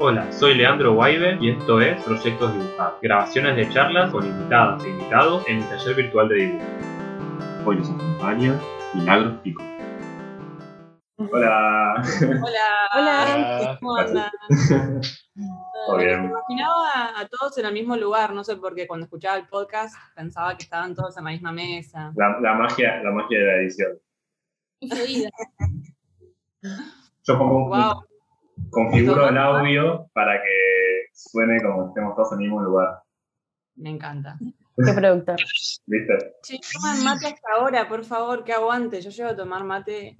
Hola, soy Leandro Guaibe y esto es Proyectos Dibujados, grabaciones de charlas con invitadas e invitados en el taller virtual de dibujo. Hoy nos acompaña Milagros Pico. Hola. Hola. Hola. ¿Cómo andan? Todo bien. Me imaginaba a todos en el mismo lugar, no sé por qué cuando escuchaba el podcast pensaba que estaban todos en la misma mesa. La, la magia, la magia de la edición. Influida. Yo pongo, Wow. Configuro el audio para que suene como que estemos todos en el mismo lugar. Me encanta. Qué productor. ¿Viste? Che, toman mate hasta ahora, por favor, que aguante. Yo llego a tomar mate.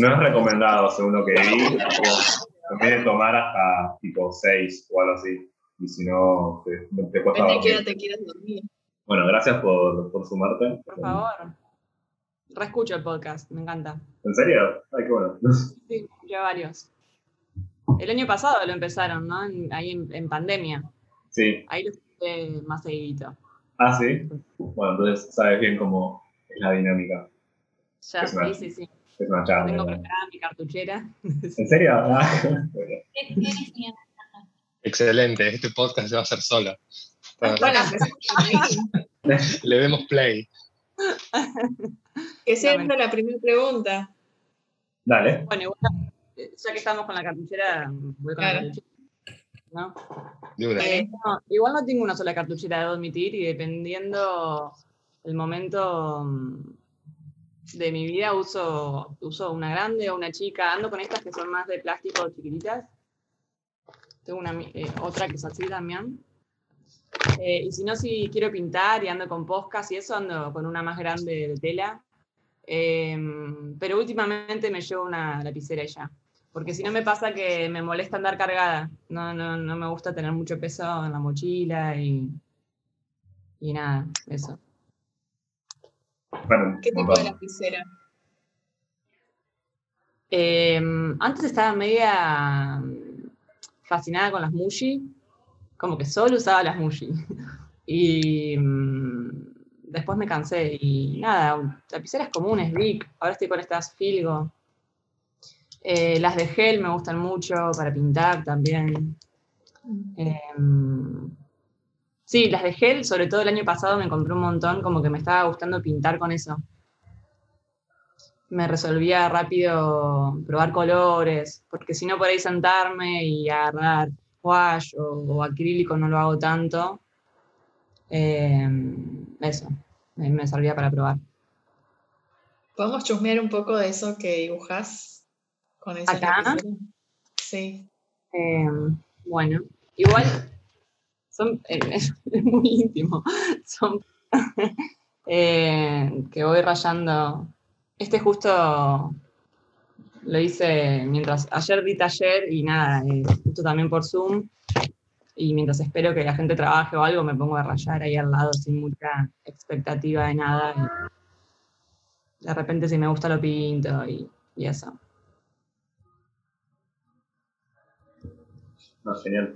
No es recomendado, según lo que vi. Conviene tomar hasta tipo 6 o algo así. Y si no, te, te cuesta Vete, dormir. quédate, quieres dormir. Bueno, gracias por, por sumarte. Por favor. Reescucho el podcast, me encanta. ¿En serio? Ay, qué bueno. Sí, ya varios. El año pasado lo empezaron, ¿no? En- ahí en, en pandemia. Sí. Ahí lo escuché más seguidito. Ah, sí. Bueno, entonces sabes bien cómo es la dinámica. Ya, Es una- sí, sí, sí. Es una Tengo charla. preparada mi cartuchera. ¿En serio? Ah, Excelente, este podcast se va a hacer solo. Bueno, empecemos. Le demos play. que siempre la primera pregunta. Dale. Bueno, igual, ya que estamos con la cartuchera, voy con Claro. la cartuchera. Eh, no, igual no tengo una sola cartuchera, debo admitir, y dependiendo el momento mm, de mi vida, uso, uso una grande o una chica. Ando con estas que son más de plástico chiquititas. Tengo una, eh, otra que es así también. Eh, y si no, si quiero pintar y ando con poscas y eso, ando con una más grande de tela. Em, pero últimamente me llevo una lapicera ya. Porque si no me pasa que me molesta andar cargada. No, no, no me gusta tener mucho peso en la mochila y, y nada, eso. Bueno, ¿Qué tipo de lapicera? Em, antes estaba media mm, fascinada con las Mushi, como que solo usaba las Mushi. Y mm, después me cansé y nada, lapiceras comunes, Bic, ahora estoy con estas Filgo. Eh, las de gel me gustan mucho para pintar también. Em, sí, las de gel, sobre todo el año pasado me compré un montón, como que me estaba gustando pintar con eso. Me resolvía rápido probar colores, porque si no por ahí sentarme y agarrar wash o, acrílico no lo hago tanto. Em, eso, me, me servía para probar. ¿Podemos chusmear un poco de eso que dibujas con esa ¿Acá? lapicera? Sí. Em, bueno, igual son, eh, es, es muy íntimo. Son eh, que voy rayando. Este justo lo hice mientras ayer di taller y nada, eh, justo también por Zoom. Y mientras espero que la gente trabaje o algo, me pongo a rayar ahí al lado sin mucha expectativa de nada. Y de repente, si me gusta, lo pinto y, y eso. No, genial.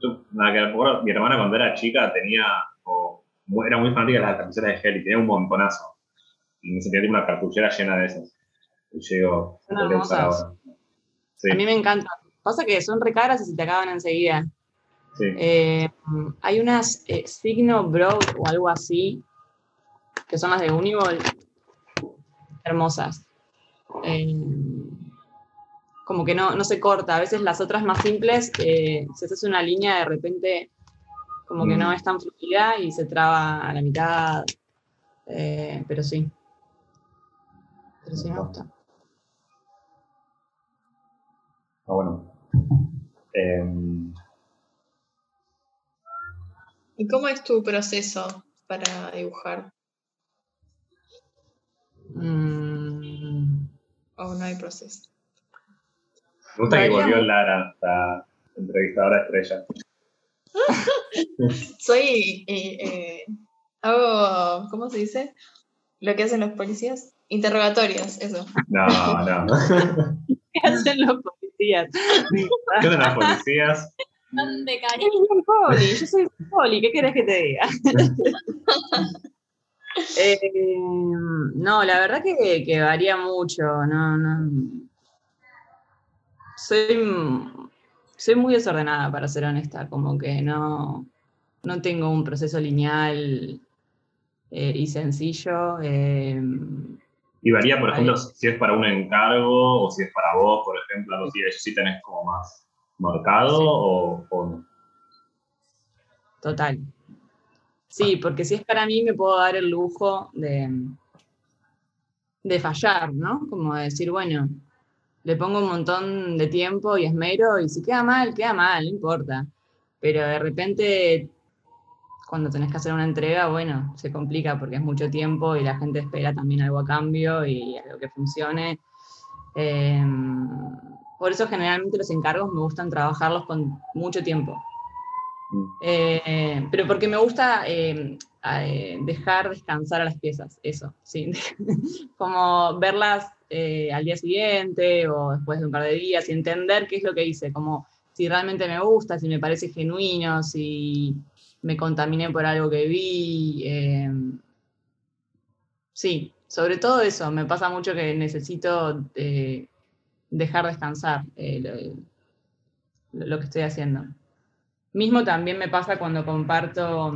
Yo, nada, que me acuerdo, mi hermana cuando era chica tenía, o era muy fanática de las camisetas de gel y tenía un montonazo. Y me sentía tipo una cartuchera llena de esas. Y yo digo. Sí, A mí me encanta. Pasa que son re caras y se te acaban enseguida. sí. Eh, hay unas eh, Signo Broad o algo así, que son las de Uniball, hermosas. Eh, como que no, no se corta. A veces las otras más simples, eh, si haces una línea, de repente como que no Mm. es tan fluida y se traba a la mitad. Eh, pero sí. Pero sí me gusta. Ah, bueno. Em, ¿Y cómo es tu proceso para dibujar? Mm, ¿O no hay proceso? Me gusta que volvió. Lara, esta entrevistadora estrella. Soy. eh, eh, hago. ¿Cómo se dice? Lo que hacen los policías. Interrogatorios, eso. No, no. ¿Qué hacen los policías? ¿Qué son las policías? Son de Yo cariño. soy poli, yo soy poli, ¿qué querés que te diga? Eh, no, la verdad que, que varía mucho, no, no. Soy, soy muy desordenada, para ser honesta, como que no, no tengo un proceso lineal eh, y sencillo. eh, Y varía, por Ahí. ejemplo, si es para un encargo o si es para vos, por ejemplo, algo así, sí tenés como más marcado o, o no. Total. Sí, porque si es para mí me puedo dar el lujo de, de fallar, ¿no? Como de decir, bueno, le pongo un montón de tiempo y esmero y si queda mal, queda mal, no importa. Pero de repente, cuando tenés que hacer una entrega, bueno, se complica porque es mucho tiempo y la gente espera también algo a cambio y algo que funcione. Eh, por eso generalmente los encargos me gustan trabajarlos con mucho tiempo. Eh, pero porque me gusta eh, eh, dejar descansar a las piezas, eso, sí. como verlas eh, al día siguiente o después de un par de días y entender qué es lo que hice, como si realmente me gusta, si me parece genuino, si me contaminé por algo que vi. eh, sí, sobre todo eso, me pasa mucho que necesito eh, dejar descansar eh, lo- lo que estoy haciendo. Mismo también me pasa cuando comparto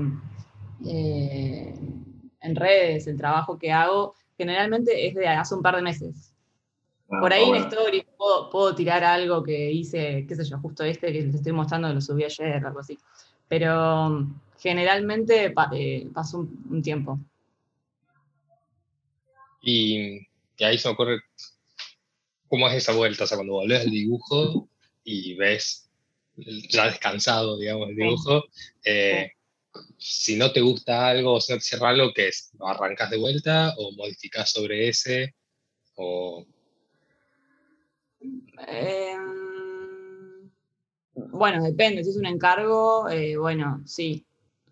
en redes el trabajo que hago, generalmente es de hace un par de meses. Ah, Por ahí en stories puedo, puedo tirar algo que hice, qué sé yo, justo este que les estoy mostrando, lo subí ayer, algo así. Pero mm, generalmente pa- eh, pasó un, un tiempo. Y, y ahí se me ocurre cómo es esa vuelta, o sea, cuando volvés al dibujo y ves ya descansado, digamos, el dibujo, eh, si no te gusta algo o cierra algo, ¿qué es? ¿Lo arrancas de vuelta o modificás sobre ese? Em, bueno, depende. Si es un encargo, eh, bueno, sí,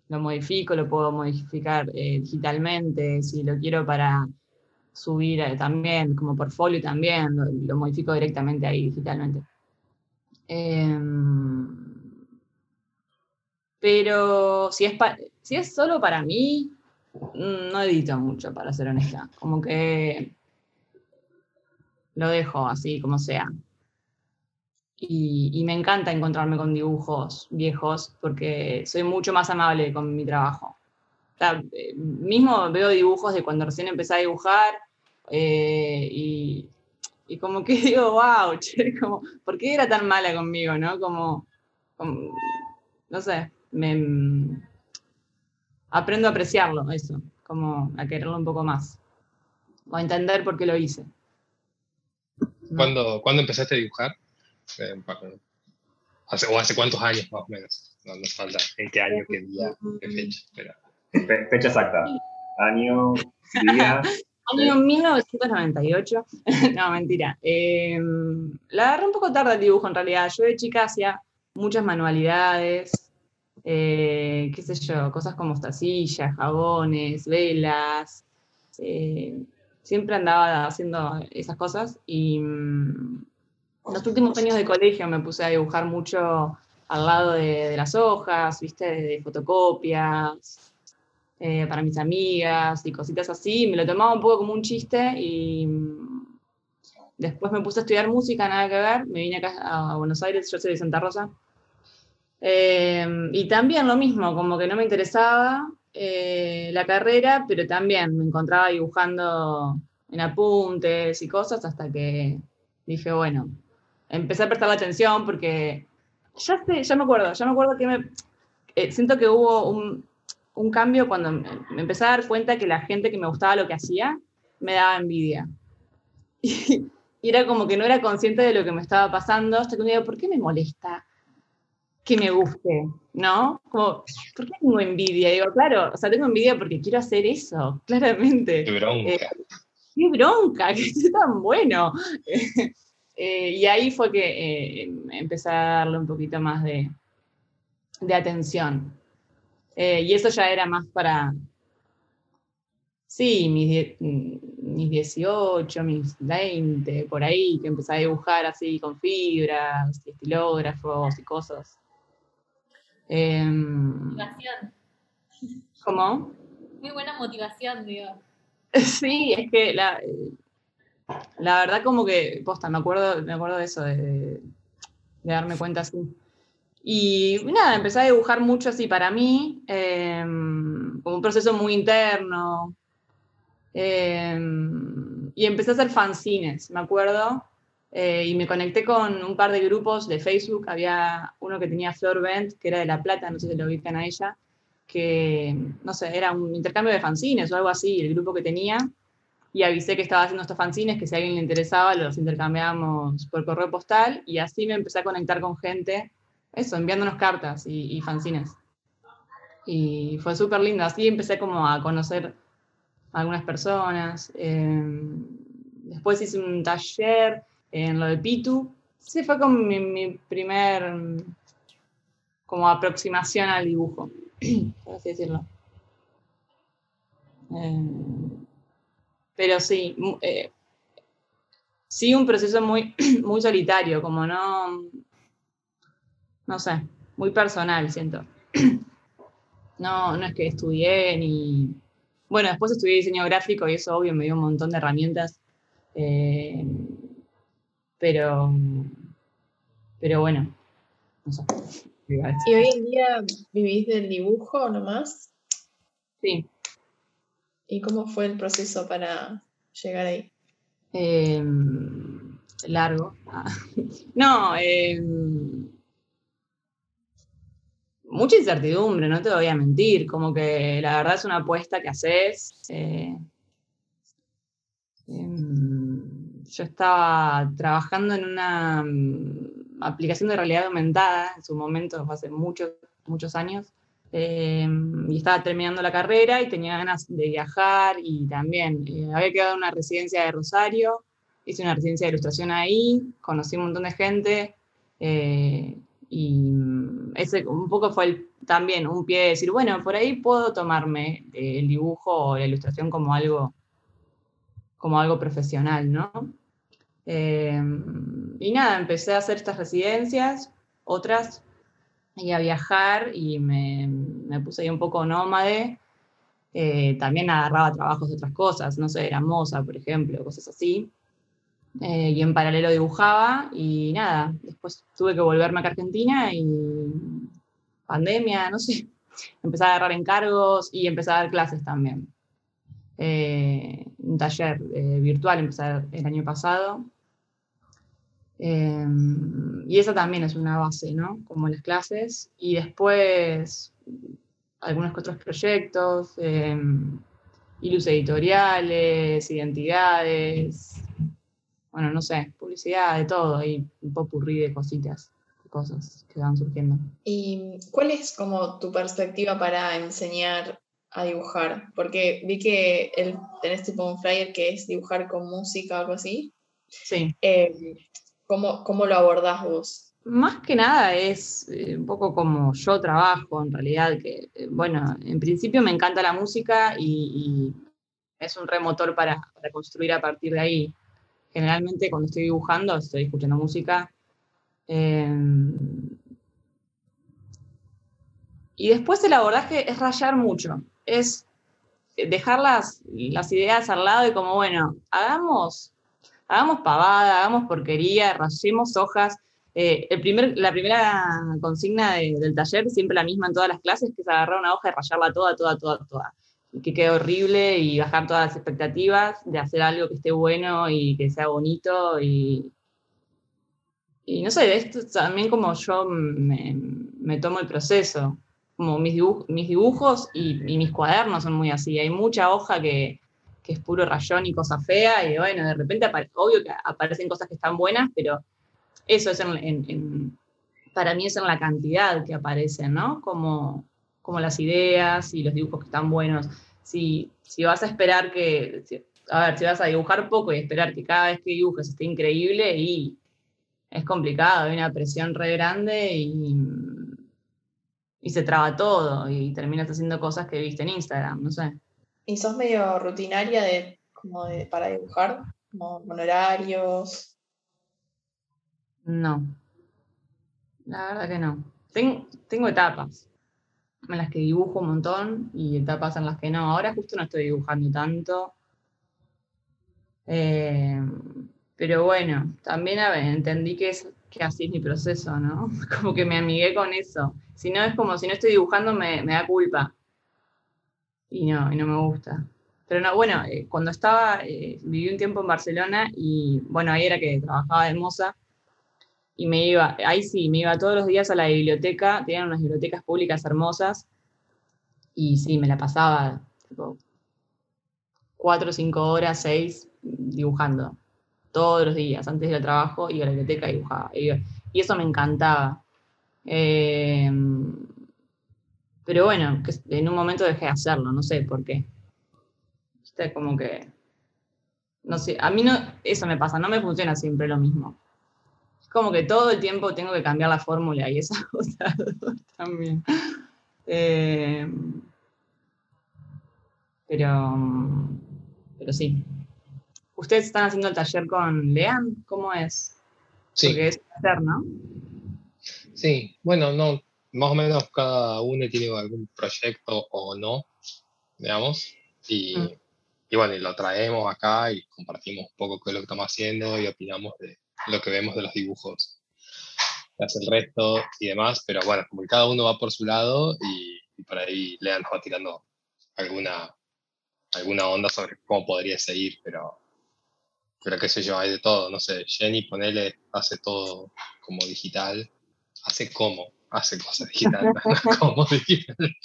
lo modifico, lo puedo modificar eh, digitalmente. Si lo quiero para subir eh, también, como portfolio también, lo, lo modifico directamente ahí digitalmente. Pero si es, si es solo para mí, mm, no edito mucho, para ser honesta. Como que lo dejo así como sea. Y, me encanta encontrarme con dibujos viejos porque soy mucho más amable con mi trabajo. Eh, mismo veo dibujos de cuando recién empecé a dibujar eh, y, como que digo, wow, che, ¿por qué era tan mala conmigo? ¿no? Como- no sé, me, mm, aprendo a apreciarlo, eso, como a quererlo un poco más, o a entender por qué lo hice. ¿no? ¿cuándo, ¿Cuándo empezaste a dibujar? Eh, para- hace, ¿O hace cuántos años más o menos? No nos falta en qué año, qué día, qué fecha. Pero, Fe- fecha exacta. Año, día. Año 1998. no, mentira. Eh, la agarré un poco tarde el dibujo en realidad. Yo de chica hacía muchas manualidades, eh, qué sé yo, cosas como tacillas, jabones, velas. eh, siempre andaba haciendo esas cosas y mm, los últimos años de colegio me puse a dibujar mucho al lado de, de las hojas, viste, de fotocopias, eh, para mis amigas y cositas así. Me lo tomaba un poco como un chiste y mm, después me puse a estudiar música, nada que ver. Me vine acá a Buenos Aires, yo soy de Santa Rosa. Eh, y también lo mismo, como que no me interesaba eh, la carrera, pero también me encontraba dibujando en apuntes y cosas hasta que dije, bueno, empecé a prestar atención porque ya sé, ya me acuerdo, ya me acuerdo que me, eh, siento que hubo un, un cambio cuando me, me empecé a dar cuenta que la gente que me gustaba lo que hacía me daba envidia. Y, y era como que no era consciente de lo que me estaba pasando hasta que un día, ¿por qué me molesta que me guste? ¿No? Como, ¿por qué tengo envidia? Digo, claro, o sea, tengo envidia porque quiero hacer eso, claramente qué bronca. Eh, qué bronca, que esté tan bueno. Eh, y ahí fue que eh, empecé a darle un poquito más de, de atención. Eh, y eso ya era más para, sí, mis, mis 18, mis 20, por ahí, que empecé a dibujar así con fibras, y estilógrafos y cosas. Em, Motivación. ¿Cómo? Muy buena motivación, digo. Sí, es que la, la verdad como que, posta, me acuerdo, me acuerdo de eso, de, de darme cuenta así. Y nada, empecé a dibujar mucho así para mí, em, como un proceso muy interno. Em, y empecé a hacer fanzines, me acuerdo, eh, y me conecté con un par de grupos de Facebook. Había uno que tenía Flor Bent, que era de La Plata, no sé si lo ubican a ella, que, no sé, era un intercambio de fanzines o algo así, el grupo que tenía. Y avisé que estaba haciendo estos fanzines, que si a alguien le interesaba, los intercambiábamos por correo postal. Y así me empecé a conectar con gente, eso, enviándonos cartas y, y fanzines. Y fue súper lindo. Así empecé como a conocer a algunas personas. Em, después hice un taller en lo de Pitu. Sí, fue como mi, primer como aproximación al dibujo, por así decirlo. Em, pero sí, eh, sí un proceso muy, muy solitario, como no, no sé, muy personal, siento. No, no es que estudié ni... Bueno, después estudié diseño gráfico y eso obvio me dio un montón de herramientas. Eh, pero, pero bueno, no sé. ¿Y hoy en día vivís del dibujo nomás? Sí. ¿Y cómo fue el proceso para llegar ahí? Em, largo. no, em, mucha incertidumbre, no te voy a mentir, como que la verdad es una apuesta que haces. Eh, em, yo estaba trabajando en una mm, aplicación de realidad aumentada en su momento, hace muchos, muchos años, em, y estaba terminando la carrera y tenía ganas de viajar y también eh, había quedado en una residencia de Rosario, hice una residencia de ilustración ahí, conocí un montón de gente eh, y mm, ese un poco fue también un pie de decir, bueno, por ahí puedo tomarme el dibujo o la ilustración como algo como algo profesional, ¿no? Em, y nada, empecé a hacer estas residencias, otras, y a viajar y me, me puse ahí un poco nómade. Eh, también agarraba trabajos de otras cosas, no sé, era moza, por ejemplo, cosas así. Eh, y en paralelo dibujaba y nada, después tuve que volverme a Argentina y pandemia, no sé, empecé a agarrar encargos y empecé a dar clases también. Eh, un taller virtual empecé el año pasado Em, y esa también es una base, ¿no? Como las clases. Y después algunos otros proyectos, eh, editoriales, identidades, bueno, no sé, publicidad, de todo, y un popurrí de cositas, de cosas que van surgiendo. ¿Y cuál es como tu perspectiva para enseñar a dibujar? Porque vi que el, tenés tipo un flyer que es dibujar con música o algo así. Sí. Eh, ¿Cómo, lo abordás vos? Más que nada es eh, un poco como yo trabajo, en realidad, que, eh, bueno, en principio me encanta la música y, es un remotor para, construir a partir de ahí. Generalmente cuando estoy dibujando estoy escuchando música. Em, y después el abordaje es rayar mucho, es dejar las, las ideas al lado y como, bueno, hagamos hagamos pavada, hagamos porquería, rayemos hojas. Eh, el primer, la primera consigna del taller, siempre la misma en todas las clases, que es agarrar una hoja y rayarla toda, toda, toda, toda. Y que quede horrible y bajar todas las expectativas de hacer algo que esté bueno y que sea bonito. Y, y no sé, de esto también como yo me, tomo el proceso. Como mis, mis dibujos y mis cuadernos son muy así. Hay mucha hoja que, que es puro rayón y cosa fea, y bueno, de repente, obvio que aparecen cosas que están buenas, pero eso es en, para mí es en la cantidad que aparecen, ¿no? Como, como las ideas y los dibujos que están buenos. Si, si vas a esperar que, a ver, si vas a dibujar poco y esperar que cada vez que dibujes esté increíble, y es complicado, hay una presión re grande y, y se traba todo y terminas haciendo cosas que viste en Instagram, no sé. ¿Y sos medio rutinaria de, como de, para dibujar? Como con horarios. No. La verdad que no. tengo etapas en las que dibujo un montón y etapas en las que no. Ahora justo no estoy dibujando tanto. Eh, Pero bueno, también a ver, entendí que, es, que así es mi proceso, ¿no? Como que me amigué con eso. Si no, es como si no estoy dibujando, me, me da culpa. Y no, y no me gusta. Pero no, bueno, eh, cuando estaba, eh, viví un tiempo en Barcelona y bueno, ahí era que trabajaba de moza y me iba, ahí sí, me iba todos los días a la biblioteca, tenían unas bibliotecas públicas hermosas y sí, me la pasaba tipo cuatro, cinco horas, seis, dibujando. Todos los días, antes del trabajo, iba a la biblioteca y dibujaba. Y, eso me encantaba. Eh, pero bueno, que en un momento dejé de hacerlo, no sé por qué. Viste, como que. No sé, a mí no, eso me pasa, no me funciona siempre lo mismo. Es como que todo el tiempo tengo que cambiar la fórmula y esas cosas también. Eh, pero, pero sí. ¿Ustedes están haciendo el taller con Lean? ¿Cómo es? Sí. Porque es taller, ¿no? Sí, bueno, no, más o menos cada uno tiene algún proyecto o no, digamos, y, Mm. y bueno, y lo traemos acá y compartimos un poco qué es lo que estamos haciendo y opinamos de lo que vemos de los dibujos hace el resto y demás, pero bueno, como que cada uno va por su lado y, y por ahí Lean nos va tirando alguna, alguna onda sobre cómo podría seguir, pero, pero qué sé yo, hay de todo, no sé, Jenny, ponele, hace todo como digital, hace cómo, hace cosas digitales, no como digital.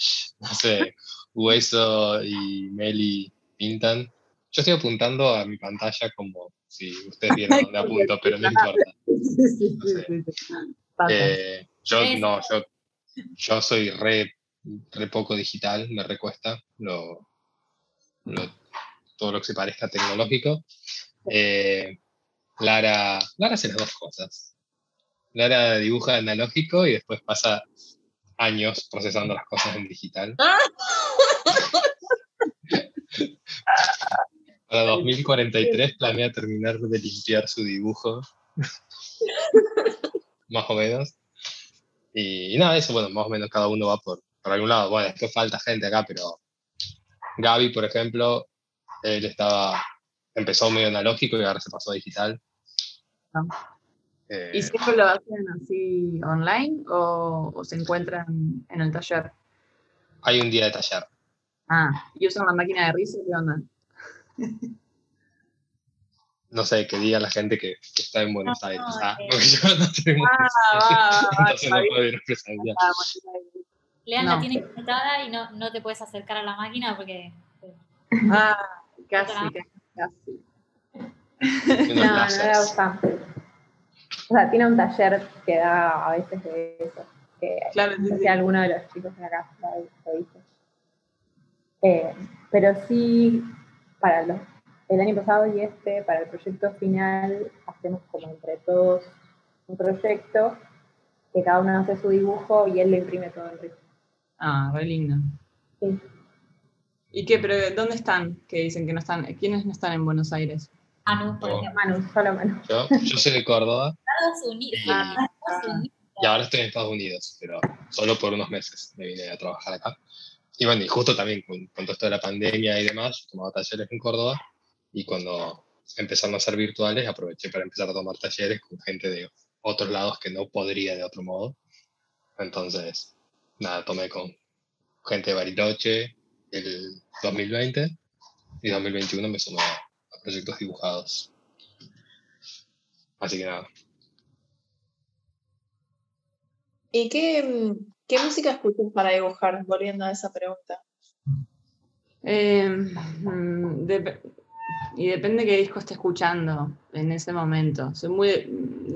No sé, Hueso y Meli pintan. Yo estoy apuntando a mi pantalla como si ustedes vieran dónde apunto, pero no importa. No sé. Eh, yo no, yo, yo soy re, re poco digital, me recuesta lo, lo- todo lo que se parezca tecnológico. Eh, Lara, Lara hace las dos cosas. Lara dibuja analógico y después pasa años procesando las cosas en digital. Para 2043 planea terminar de limpiar su dibujo. más o menos. Y, y nada, eso, bueno, más o menos cada uno va por, por algún lado. Bueno, después falta gente acá, pero Gaby, por ejemplo, él estaba, empezó medio analógico y ahora se pasó a digital. Ah. Eh, ¿Y siempre lo hacen así online o, o se encuentran en el taller? hay un día de taller. Ah, ¿y usan la máquina de risa? ¿Qué onda? No sé, que diga la gente que, que está en Buenos No, Aires. no, ah, eh. porque yo no tengo Ah, va, va, va, entonces está no bien. puedo ir presencial. Ah, bueno, Lean No. la tiene conectada y no, no te puedes acercar a la máquina porque. Ah, casi, casi, casi. No, no. O sea, tiene un taller que da a veces de eso. Que Claro, no sé sí. si alguno de los chicos de acá lo, lo hizo. Eh, pero sí, para los, el año pasado y este, para el proyecto final, hacemos como entre todos un proyecto que cada uno hace su dibujo y él le imprime todo en rizo. Ah, re lindo. Sí. ¿Y qué? ¿Pero dónde están? Que dicen que no están. ¿Quiénes no están en Buenos Aires? Anu, por No. ejemplo. Manu, solo Manu. Yo, yo soy de Córdoba Estados Unidos. y, Ah. Ahora estoy en Estados Unidos, pero solo por unos meses me vine a trabajar acá. Y bueno, y justo también con, con todo esto de la pandemia y demás, tomaba talleres en Córdoba y cuando empezaron a ser virtuales aproveché para empezar a tomar talleres con gente de otros lados que no podría de otro modo. Entonces, nada, tomé con gente de Bariloche el 2020 y 2021 me sumé a proyectos dibujados. Así que nada. ¿Y qué, mm, qué música escuchas para dibujar? Volviendo a esa pregunta. Eh, mm, dep- y depende qué disco esté escuchando en ese momento. Soy muy de,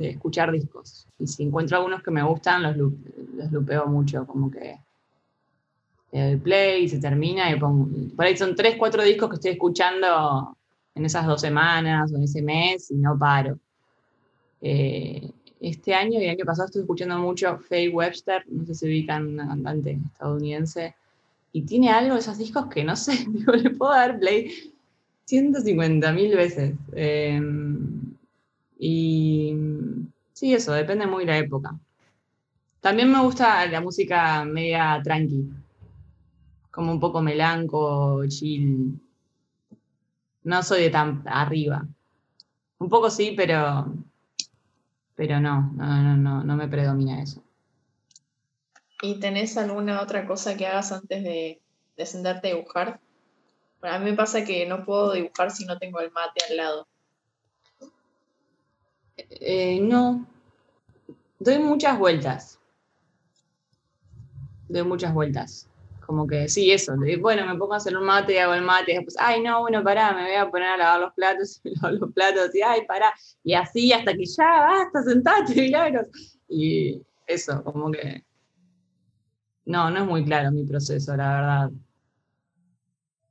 de escuchar discos. Y si encuentro algunos que me gustan, los, los lupeo mucho. Como que le doy play y se termina y pongo. Por ahí son tres, cuatro discos que estoy escuchando en esas dos semanas o en ese mes y no paro. Eh, este año y el año pasado estuve escuchando mucho Faye Webster, no sé si ubican una cantante estadounidense, y tiene algo de esos discos que no sé, digo, le puedo dar play 150 mil veces. Eh, y sí, eso, depende muy de la época. También me gusta la música media tranqui, como un poco melanco, chill. No soy de tan arriba. Un poco sí, pero, pero no, no, no, no, no me predomina eso. ¿Y tenés alguna otra cosa que hagas antes de, de sentarte a dibujar? Bueno, a mí me pasa que no puedo dibujar si no tengo el mate al lado. Eh, no, doy muchas vueltas. Doy muchas vueltas. Como que sí, eso. bueno, me pongo a hacer un mate y hago el mate. Y después, ay, no, bueno, pará, me voy a poner a lavar los platos y lavo los platos. Y ay, pará. Y así hasta que ya basta, sentate, milagros. Y eso, como que. No, no es muy claro mi proceso, la verdad.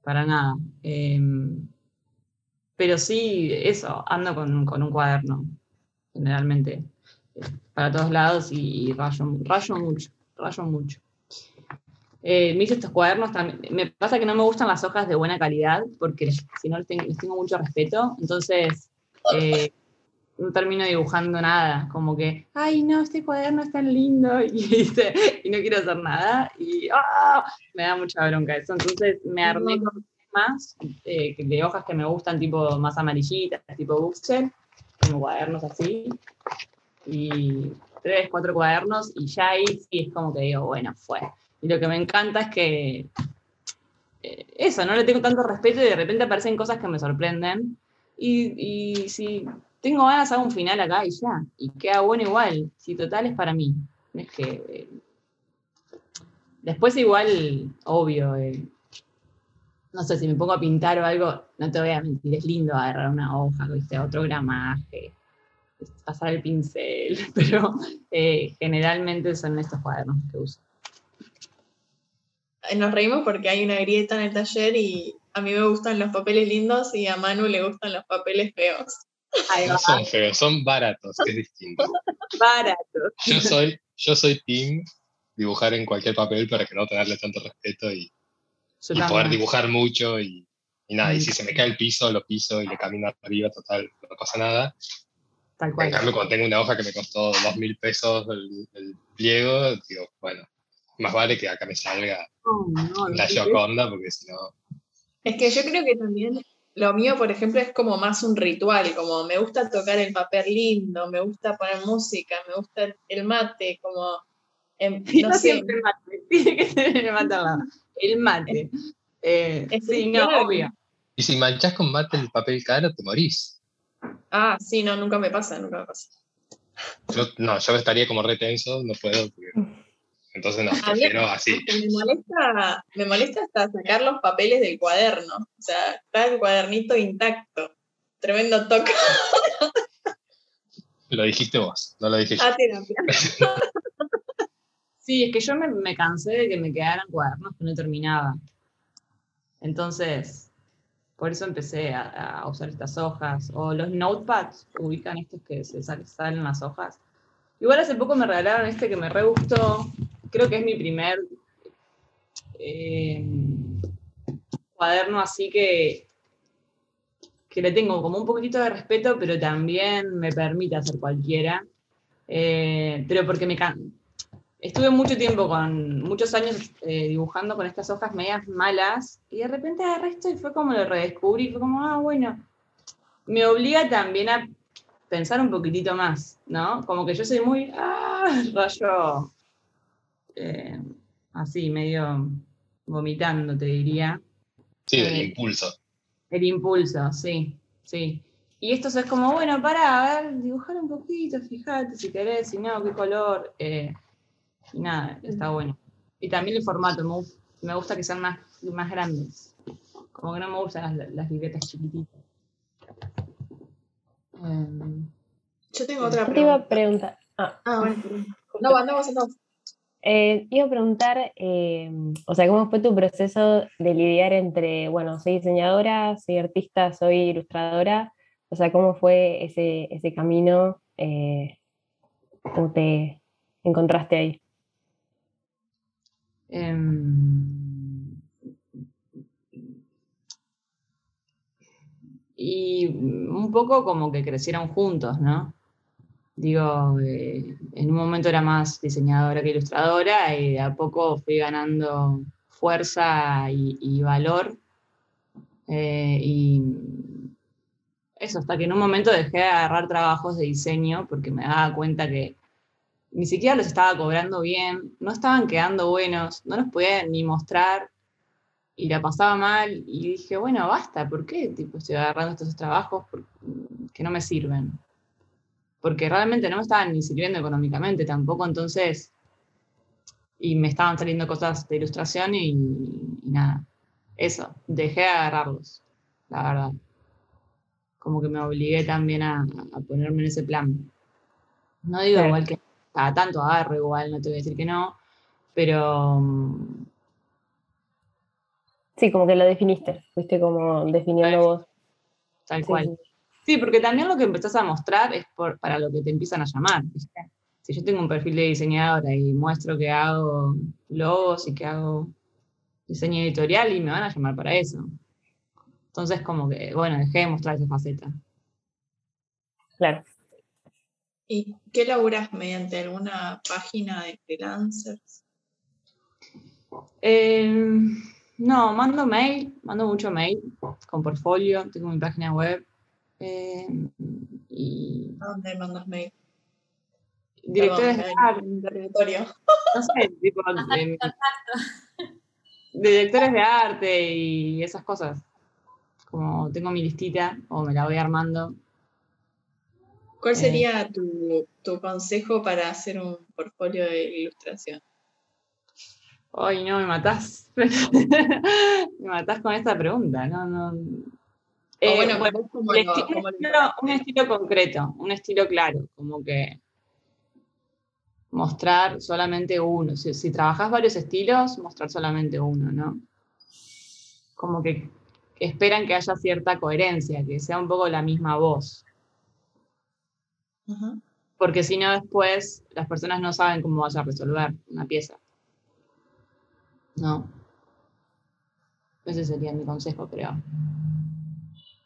Para nada. Em, pero sí, eso, ando con, con un cuaderno, generalmente, para todos lados y, rayo, rayo mucho, rayo mucho. Eh, me hice estos cuadernos también. Me pasa que no me gustan las hojas de buena calidad, porque si no les tengo, les tengo mucho respeto. Entonces, eh, no termino dibujando nada. Como que, ay, no, este cuaderno es tan lindo. Y, y no quiero hacer nada. Y ¡ah! me da mucha bronca eso. Entonces, me armé con más eh, de hojas que me gustan, tipo más amarillitas, tipo buxel, como cuadernos así. Y tres, cuatro cuadernos. Y ya ahí sí es como que digo, bueno, fue. Y lo que me encanta es que eh, eso, no le tengo tanto respeto y de repente aparecen cosas que me sorprenden. Y, si tengo ganas, hago un final acá y ya. Y queda bueno igual. Si total es para mí. Es que. eh, después, igual, obvio. eh, no sé, si me pongo a pintar o algo, no te voy a mentir, es lindo agarrar una hoja, ¿viste? otro gramaje, pasar el pincel, pero generalmente son estos cuadernos que uso. Eh, Nos reímos porque hay una grieta en el taller y a mí me gustan los papeles lindos y a Manu le gustan los papeles feos. No son feos, son baratos, que es distinto. barato. Yo soy, yo soy team dibujar en cualquier papel para que no tenerle tanto respeto y, poder dibujar mucho y, y nada, y Mm. si se me cae el piso, lo piso y le camino arriba, total, no pasa nada. Tal En cambio, cuando tengo una hoja que me costó dos mil pesos el, el pliego, digo, bueno, más vale que acá me salga Oh, no, la Gioconda, porque si no, Es que yo creo que también lo mío, por ejemplo, es como más un ritual, como me gusta tocar el papel lindo, me gusta poner música, me gusta el- mate, como, em, Y no no sé, siempre el mate, tiene que tener el mate al lado. El mate. Eh, Es sí, que no, obvio. Y si manchas con mate el papel caro, te morís. ah, sí, no, nunca me pasa, nunca me pasa. Yo, no, yo estaría como retenso, no puedo. porque- Entonces, no, A mí- prefiero así. Me molesta, me molesta hasta sacar los papeles del cuaderno, o sea, está el cuadernito intacto. Tremendo toque Lo dijiste vos, no lo dije yo. a terapia. Sí, es que yo me, me cansé de que me quedaran cuadernos que no terminaba. Entonces, por eso empecé a, a usar estas hojas. O los notepads, ubican estos que se sal- salen las hojas. Igual hace poco me regalaron este que me re gustó. Creo que es mi primer eh, cuaderno así que, que le tengo como un poquitito de respeto, pero también me permite hacer cualquiera. Eh, pero porque me can... Estuve mucho tiempo con, muchos años eh, dibujando con estas hojas medias malas y de repente agarré esto y fue como lo redescubrí, fue como, ah, bueno, me obliga también a pensar un poquitito más, ¿no? Como que yo soy muy, ah, rayo, eh, así, medio vomitando, te diría. Sí, del eh, impulso. El impulso, sí, sí. Y esto es como, bueno, para, a ver, dibujar un poquito, fíjate si querés, si no, qué color. eh, y nada, está bueno. Y también el formato, me, me gusta que sean más, más grandes. Como que no me gustan las, las libretas chiquititas. Em, Yo tengo otra Yo te iba pregunta. a preguntar. Ah, Ah, bueno. No, andamos, andamos. Eh, iba a preguntar, eh, o sea, ¿cómo fue tu proceso de lidiar entre, bueno, soy diseñadora, soy artista, soy ilustradora? O sea, ¿cómo fue ese, ese camino? Eh, ¿Cómo te encontraste ahí? Em, y un poco como que crecieron juntos, ¿no? Digo, eh, en un momento era más diseñadora que ilustradora y de a poco fui ganando fuerza y, valor. Eh, y eso, hasta que en un momento dejé de agarrar trabajos de diseño porque me daba cuenta que ni siquiera los estaba cobrando bien, no estaban quedando buenos, no los podía ni mostrar y la pasaba mal y dije, bueno, basta, ¿por qué tipo, estoy agarrando estos trabajos que no me sirven? Porque realmente no me estaban ni sirviendo económicamente tampoco, entonces, y me estaban saliendo cosas de ilustración y, y nada, eso, dejé de agarrarlos, la verdad. Como que me obligué también a, a ponerme en ese plan. No digo igual que cada tanto agarro igual, no te voy a decir que no, pero mm, Sí, como que lo definiste, fuiste como definiendo vos. tal Sí, cual. sí. Sí, porque también lo que empezás a mostrar es por, para lo que te empiezan a llamar. ¿viste? Si yo tengo un perfil de diseñadora y muestro que hago logos y que hago diseño editorial y me van a llamar para eso. Entonces como que, bueno, dejé de mostrar esa faceta. Claro. ¿Y qué laburas mediante alguna página de freelancers? Eh, no, mando mail, mando mucho mail con portfolio, tengo mi página web. Eh, y ¿A dónde mandas mail? directores de Perdón, arte, territorio. no sé, tipo, de- de directores de arte y esas cosas. Como tengo mi listita o me la voy armando. ¿Cuál Eh. sería tu, tu consejo para hacer un portfolio de ilustración? Ay, no, me matás. me matás con esta pregunta. No, no. Eh, bueno, el lo- un, lo estilo, un estilo concreto, un estilo claro, como que mostrar solamente uno. Si, si trabajas varios estilos, mostrar solamente uno, ¿no? Como que, esperan que haya cierta coherencia, que sea un poco la misma voz. Porque si no después las personas no saben cómo vas a resolver una pieza. No. Ese sería mi consejo, creo.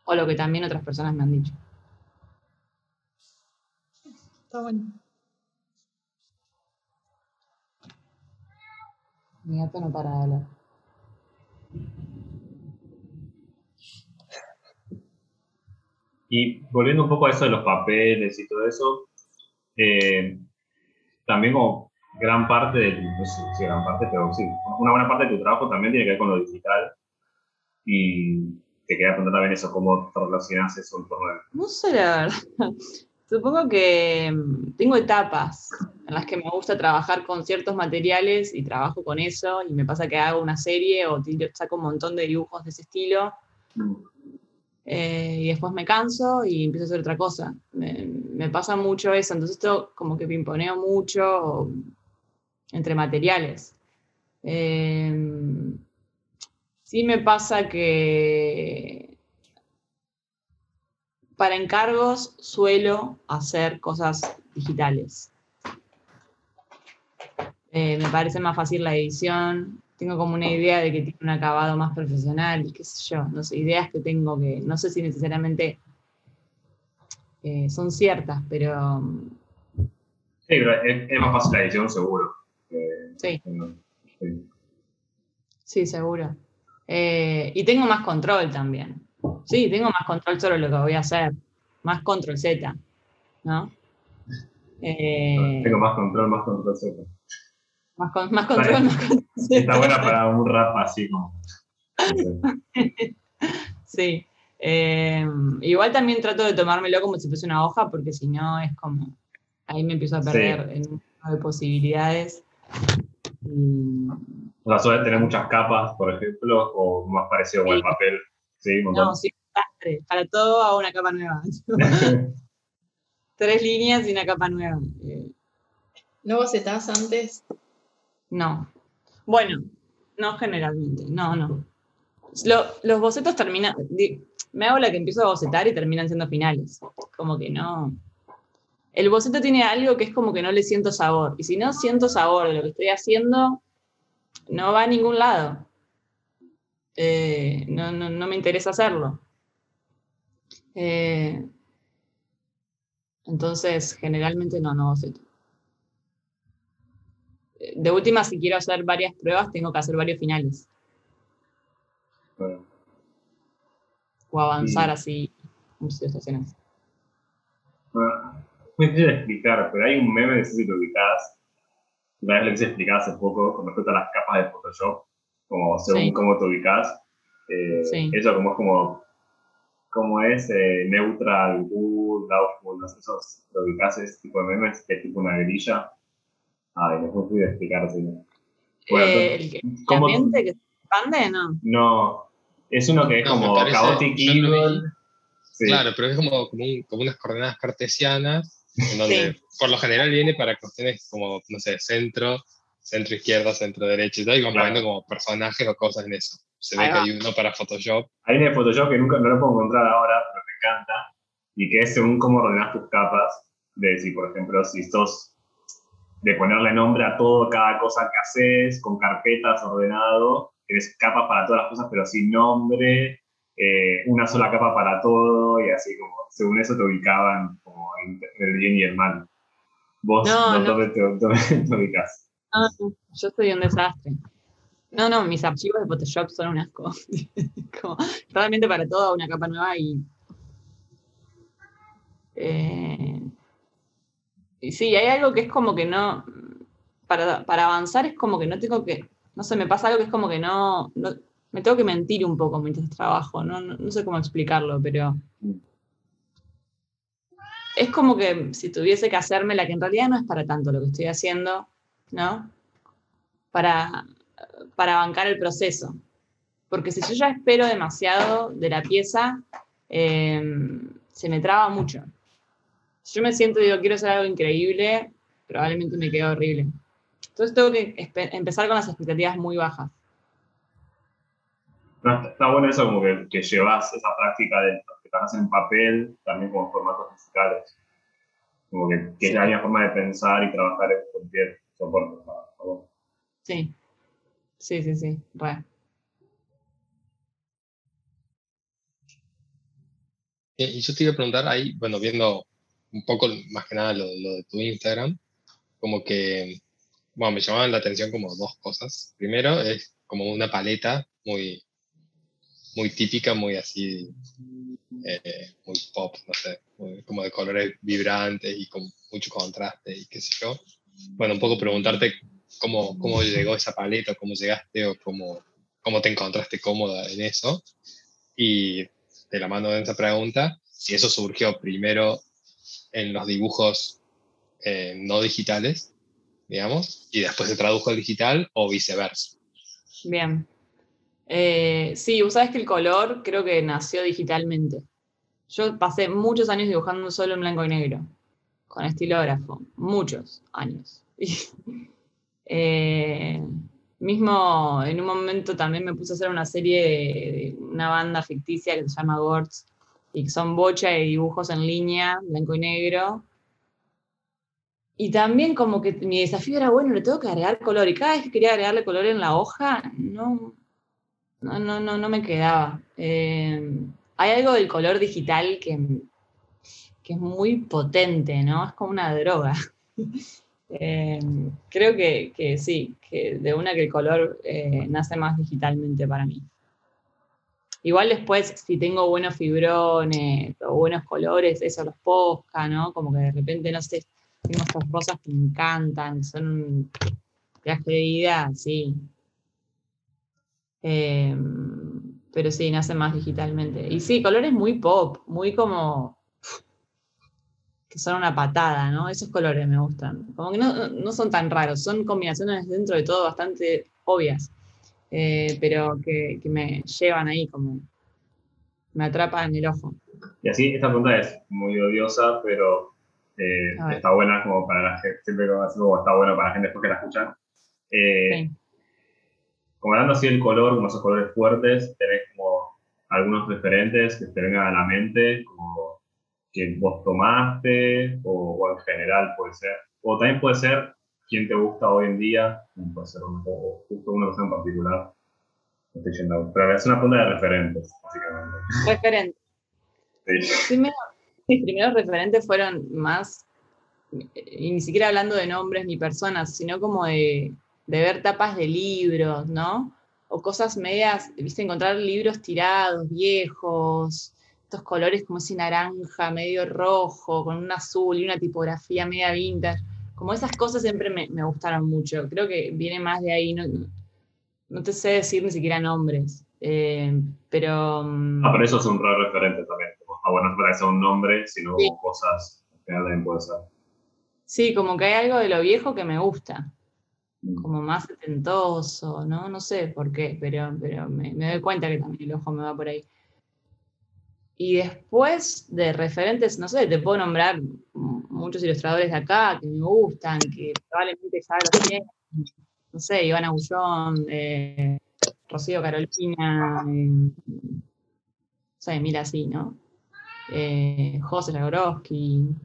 O lo que también otras personas me han dicho. Está bueno. Mi gato no para de hablar. Y volviendo un poco a eso de los papeles y todo eso, eh, también como gran parte de tu, no sé si gran parte, pero sí, una buena parte de tu trabajo también tiene que ver con lo digital. Y te quería preguntar también eso, cómo te relacionas eso en torno No sé, la verdad. Supongo que mm, tengo etapas en las que me gusta trabajar con ciertos materiales y trabajo con eso y me pasa que hago una serie o saco un montón de dibujos de ese estilo eh, y después me canso y empiezo a hacer otra cosa. Me, me pasa mucho eso, entonces esto como que pimponeo mucho entre materiales. Eh, sí me pasa que para encargos suelo hacer cosas digitales. Eh, me parece más fácil la edición. Tengo como una idea de que tiene un acabado más profesional y qué sé yo, no sé, ideas que tengo que no sé si necesariamente eh, son ciertas, pero mm, Sí, pero es, es más fácil la edición, seguro. Eh, sí. no, sí. Sí, seguro. Eh, y tengo más control también. Sí, tengo más control sobre lo que voy a hacer. Más control Z, ¿no? Eh, Tengo más control, más control. Z. más, con- más control, más control Z. Está buena para un rap así como. Sí. Eh, igual también trato de tomármelo como si fuese una hoja, porque si no es como. Ahí me empiezo a perder en un mundo de posibilidades. Y, O sea, suele tener muchas capas, por ejemplo, o más parecido con el papel. Sí, un montón. no, sí. Para todo hago una capa nueva. Tres líneas y una capa nueva. Eh, ¿No bocetás antes? No. Bueno, no generalmente, no, no. Lo- los bocetos terminan, me hago la que empiezo a bocetar y terminan siendo finales. Como que no. El boceto tiene algo que es como que no le siento sabor. Y si no siento sabor de lo que estoy haciendo, no va a ningún lado. Eh, no, no- no me interesa hacerlo. Eh, entonces, generalmente no, no boceto de última, si quiero hacer varias pruebas, tengo que hacer varios finales. Bueno, O avanzar Sí. así muchas ilustraciones. Bueno, muy difícil de explicar, pero hay un meme, no sé si lo ubicás, una vez lo quise explicar hace poco con respecto a las capas de Photoshop, como según Sí. cómo te ubicás. Eh, Sí. Eso como es como, como es eh, neutral, good, doubtful, no sé, esos lo ubicás, ese tipo de memes, que es tipo una grilla. Ay, no difícil de explicar. Bueno, Eh, el, que- el ¿cómo- ambiente que se expande, ¿no? No, es uno que es No, como parece- chaotic vi. evil. Sí. Claro, pero es como, como, un- como unas coordenadas cartesianas, en donde por lo general viene para cuestiones como, no sé, centro, centro izquierda, centro derecha y y van Claro. poniendo como personajes o cosas en eso. Se ve que hay uno para Photoshop. Hay una de Photoshop que nunca no lo puedo encontrar ahora, pero me encanta, y que es según cómo ordenas tus capas, de si, por ejemplo, si sos de ponerle nombre a todo, cada cosa que haces, con carpetas ordenado, tienes capas para todas las cosas, pero sin nombre, eh, una sola capa para todo, y así como, según eso te ubicaban como en el bien y el mal. Vos, No, no, no. ¿dónde te, dónde te ubicás? No, no, yo soy un desastre. No, no, mis archivos de Photoshop son un asco. Como, realmente para todo una capa nueva y. eh, y sí, hay algo que es como que no. Para, para avanzar es como que no tengo que. No sé, me pasa algo que es como que no. no- me tengo que mentir un poco mientras trabajo. No, no, sé cómo explicarlo, pero. Es como que si tuviese que hacerme la que en realidad no es para tanto lo que estoy haciendo, ¿no? Para, para bancar el proceso. Porque si yo ya espero demasiado de la pieza, eh, se me traba mucho. Si yo me siento y digo, quiero hacer algo increíble, probablemente me quede horrible. Entonces tengo que empezar con las expectativas muy bajas. No, está, está bueno eso como que, que llevas esa práctica de que trabajas en papel, también como formatos digitales. Como que, que es la misma forma de pensar y trabajar en cualquier soporte. Sí, sí, sí, sí, re. Eh, Y yo te iba a preguntar ahí, bueno, viendo un poco más que nada lo, lo de tu Instagram, como que, bueno, me llamaban la atención como dos cosas. Primero es como una paleta muy, muy típica, muy así, eh, muy pop, no sé, muy- como de colores vibrantes y con mucho contraste y qué sé yo. Bueno, un poco preguntarte cómo, cómo llegó esa paleta, cómo llegaste o cómo, cómo te encontraste cómoda en eso. Y de la mano de esa pregunta, si eso surgió primero en los dibujos eh, no digitales, digamos, y después se tradujo al digital o viceversa. Bien. Eh, sí, vos sabés que el color creo que nació digitalmente. Yo pasé muchos años dibujando solo en blanco y negro, con estilógrafo, muchos años. Eh, mismo en un momento también me puse a hacer una serie de, de una banda ficticia que se llama Gords, y que son bocha de dibujos en línea, blanco y negro. Y también como que mi desafío era, bueno, le tengo que agregar color. Y cada vez que quería agregarle color en la hoja, no, no, no, no, no me quedaba. Eh, hay algo del color digital que, que es muy potente, ¿no? Es como una droga. Eh, creo que, que sí, que de una que el color eh, nace más digitalmente para mí. Igual después, si tengo buenos fibrones o buenos colores, eso los posca, ¿no? Como que de repente, no sé, tengo estas rosas que me encantan, son un viaje de ida, sí. Eh, pero sí, nace más digitalmente. Y sí, colores muy pop, muy como que son una patada, ¿no? Esos colores me gustan. Como que no, no son tan raros, son combinaciones dentro de todo bastante obvias, eh, pero que, que me llevan ahí, como me atrapan el ojo. Y así, esta pregunta es muy odiosa, pero eh, está buena como para la gente, siempre como, así como está bueno para la gente después que la escuchan. Eh, Sí. Como hablando así del color, como esos colores fuertes, tenés como algunos referentes que te vengan a la mente, como que vos tomaste, o, o en general puede ser. O también puede ser quién te gusta hoy en día, puede ser un, o justo una persona en particular. No estoy yendo Pero es una pregunta de referentes, básicamente. Referente. Sí. Primero, mis primeros referentes fueron más, y ni siquiera hablando de nombres ni personas, sino como de, de ver tapas de libros, ¿no? O cosas medias, viste, encontrar libros tirados, viejos, estos colores como ese naranja, medio rojo, con un azul y una tipografía media vintage. Como esas cosas siempre me, me gustaron mucho. Creo que viene más de ahí. No, no- te sé decir ni siquiera nombres. eh, pero. mm, Ah, pero eso es un re referente también. Ah, bueno, no es para que sea un nombre, sino Sí. cosas. En general también puede ser. Sí, como que hay algo de lo viejo que me gusta. Mm. como más setentoso, ¿no? No sé por qué, pero, pero me, doy cuenta que también el ojo me va por ahí. Y después de referentes, no sé, te puedo nombrar muchos ilustradores de acá que me gustan, que probablemente ya los tienen. No sé, Ivana Bullón, eh, Rocío Carolina, eh, no sé, mira así, ¿no? Eh, José Lagorowski,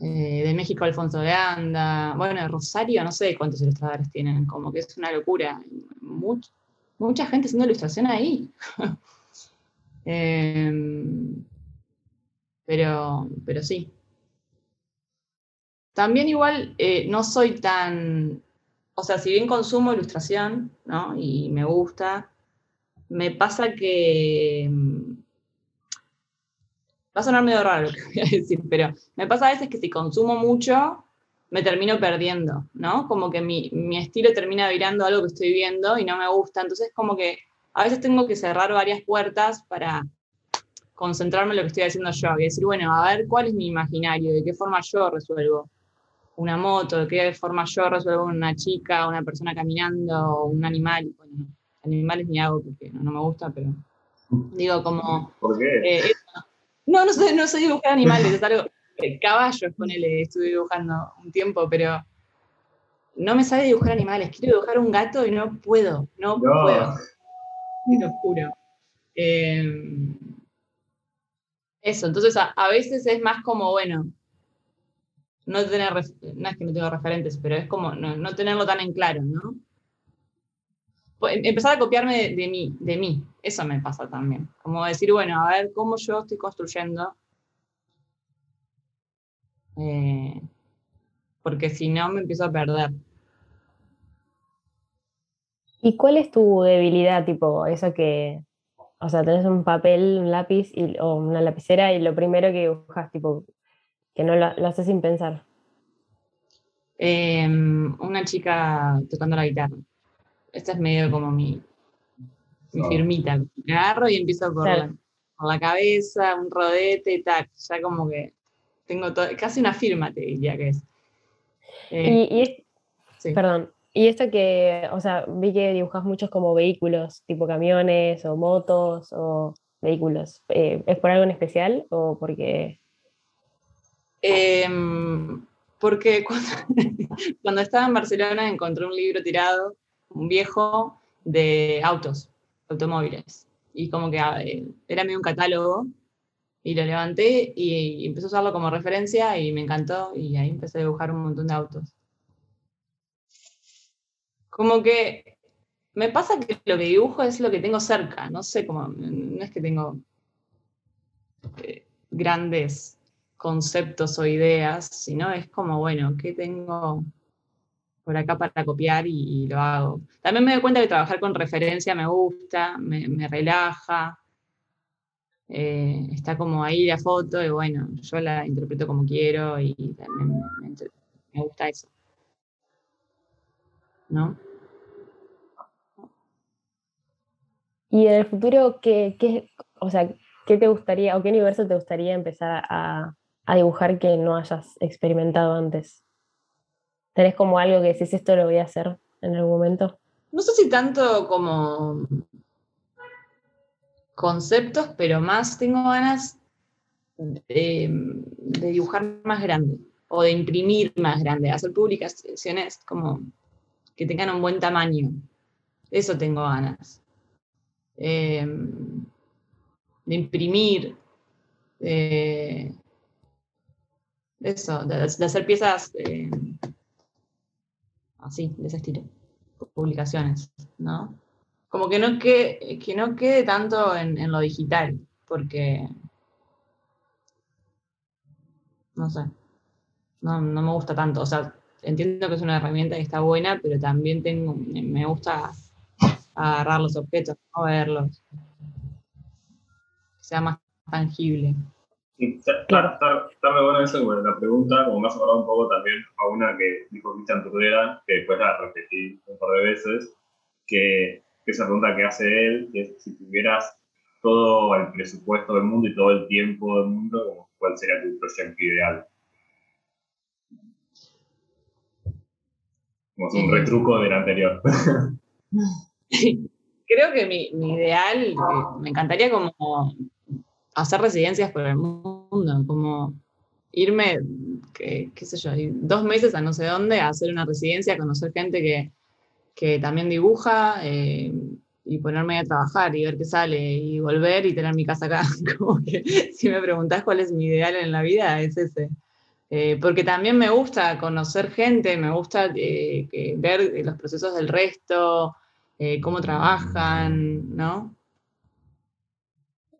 eh, de México Alfonso de Anda, bueno, de Rosario no sé cuántos ilustradores tienen, como que es una locura. Much- mucha gente haciendo ilustración ahí. Em, pero, pero sí. También igual eh, no soy tan, o sea, si bien consumo ilustración, ¿no? Y me gusta, me pasa que... Va a sonar medio raro lo que voy a decir, pero me pasa a veces que si consumo mucho, me termino perdiendo, ¿no? Como que mi, mi estilo termina virando algo que estoy viendo y no me gusta. Entonces, como que a veces tengo que cerrar varias puertas para concentrarme en lo que estoy haciendo yo y decir, bueno, a ver cuál es mi imaginario, de qué forma yo resuelvo una moto, de qué forma yo resuelvo una chica, una persona caminando, un animal. Bueno, no, animales ni hago porque no, no me gusta, pero digo como... ¿Por qué? eh, eso. No, no sé, no sé dibujar animales, es algo... caballos, ponele, estuve dibujando un tiempo, pero no me sale dibujar animales. Quiero dibujar un gato y no puedo, no, No. puedo. Te lo juro. Eh, eso, entonces a, a veces es más como, bueno, no tener, no es que no tengo referentes, pero es como no, no tenerlo tan en claro, ¿no? Po- em- Empezar a copiarme de, de mí, de mí, eso me pasa también. Como decir, bueno, a ver cómo yo estoy construyendo. Eh, porque si no me empiezo a perder. ¿Y cuál es tu debilidad, tipo, eso que, o sea, tenés un papel, un lápiz y, o una lapicera y lo primero que dibujas, tipo, que no lo, lo haces sin pensar? Eh, una chica tocando la guitarra. Esta es medio como mi, mi firmita. Me agarro y empiezo por, Claro. la, por la cabeza, un rodete y tac. Ya como que tengo todo, casi una firma te diría que es. Eh, Y, y es- sí. perdón, y esto que, o sea, vi que dibujas muchos como vehículos, tipo camiones o motos o vehículos. Eh, ¿Es por algo en especial o porque... Em, porque cuando, cuando estaba en Barcelona encontré un libro tirado, un viejo, de autos, automóviles. Y como que ah, eh, era medio un catálogo. Y lo levanté y, empecé a usarlo como referencia y me encantó. Y ahí empecé a dibujar un montón de autos. Como que me pasa que lo que dibujo es lo que tengo cerca. No sé cómo, no es que tengo eh, grandes conceptos o ideas, sino es como, bueno, ¿qué tengo por acá para copiar y, lo hago? También me doy cuenta que trabajar con referencia me gusta, me, relaja, eh, está como ahí la foto y bueno, yo la interpreto como quiero y también me, me gusta eso. ¿No? Y en el futuro, ¿qué, qué, o sea, ¿qué te gustaría o qué universo te gustaría empezar a, a dibujar que no hayas experimentado antes? ¿Tenés como algo que decís esto lo voy a hacer en algún momento? No sé si tanto como conceptos, pero más tengo ganas de, dibujar más grande o de imprimir más grande, hacer publicaciones como que tengan un buen tamaño. Eso tengo ganas. Eh, de imprimir, de, eso, de, hacer piezas eh, así, de ese estilo, publicaciones, ¿no? Como que no quede, que no quede tanto en, en lo digital, porque, no sé, no, no me gusta tanto. O sea, entiendo que es una herramienta que está buena, pero también tengo, me gusta agarrar los objetos, no verlos. sea más tangible. Sí, está, está, está, está muy bueno eso, bueno, la pregunta, como me has hablado un poco también a una que dijo Cristian Tudela, que después la repetí un par de veces, que, que esa pregunta que hace él, que es si tuvieras todo el presupuesto del mundo y todo el tiempo del mundo, ¿cuál sería tu proyecto ideal? Como un Eh. retruco del anterior. Creo que mi, mi ideal, eh, me encantaría como hacer residencias por el mundo, como irme, qué sé yo, dos meses a no sé dónde a hacer una residencia, conocer gente que, que también dibuja eh, y ponerme a trabajar y ver qué sale y volver y tener mi casa acá. Como que si me preguntás cuál es mi ideal en la vida, es ese. Eh, porque también me gusta conocer gente, me gusta eh, ver los procesos del resto, eh, cómo trabajan, ¿no?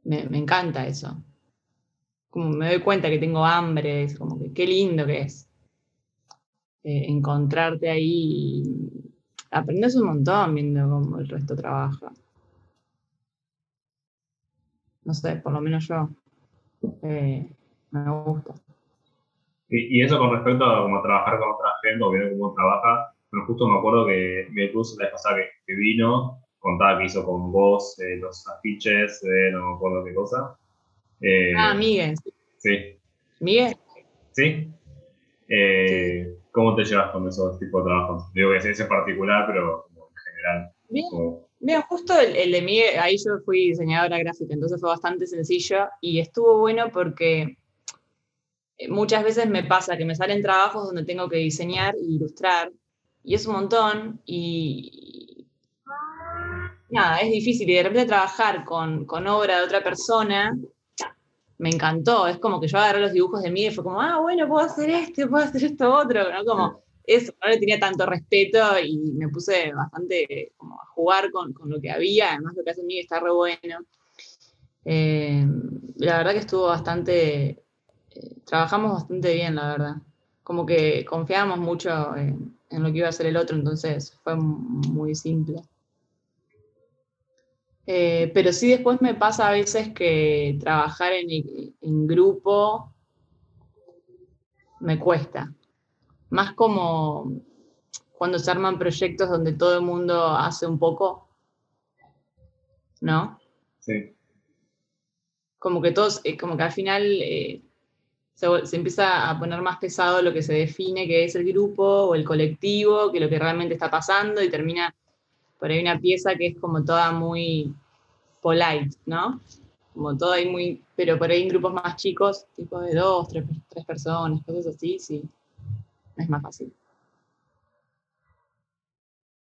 Me, encanta eso. Como me doy cuenta que tengo hambre, es como que qué lindo que es eh, encontrarte ahí. Aprendes un montón viendo cómo el resto trabaja. No sé, por lo menos yo. eh, me gusta. Y, y eso con respecto a como trabajar con otra gente o ver cómo trabaja, bueno, justo me acuerdo que curso la vez pasada que vino, contaba que hizo con vos eh, los afiches, eh, no me acuerdo qué cosa. Eh, Ah, Miguel. sí, Miguel, sí. Eh, ¿Cómo te llevas con esos tipos de trabajos? Digo que ese es particular, pero como en general. bien. como- Bien, justo el, el de mí, ahí yo fui diseñadora gráfica, entonces fue bastante sencillo y estuvo bueno porque eh, muchas veces me pasa que me salen trabajos donde tengo que diseñar e ilustrar y es un montón y nada, es difícil y de repente trabajar con, con obra de otra persona me encantó, es como que yo agarré los dibujos de mí y fue como, ah, bueno, puedo hacer esto, puedo hacer esto otro, ¿no? Como eso, no le tenía tanto respeto y me puse bastante como a jugar con, con lo que había, además lo que hace Miguel está re bueno. Eh, la verdad que estuvo bastante, eh, trabajamos bastante bien, la verdad. Como que confiábamos mucho en, en lo que iba a hacer el otro, entonces fue muy simple. Eh, pero sí después me pasa a veces que trabajar en, en grupo me cuesta. Más como cuando se arman proyectos donde todo el mundo hace un poco, ¿no? Sí. Como que todos, eh, como que al final eh, se, se empieza a poner más pesado lo que se define que es el grupo o el colectivo, que lo que realmente está pasando y termina por ahí una pieza que es como toda muy polite, ¿no? Como todo ahí muy, pero por ahí en grupos más chicos, tipo de dos, tres, tres personas, cosas así, sí, es más fácil.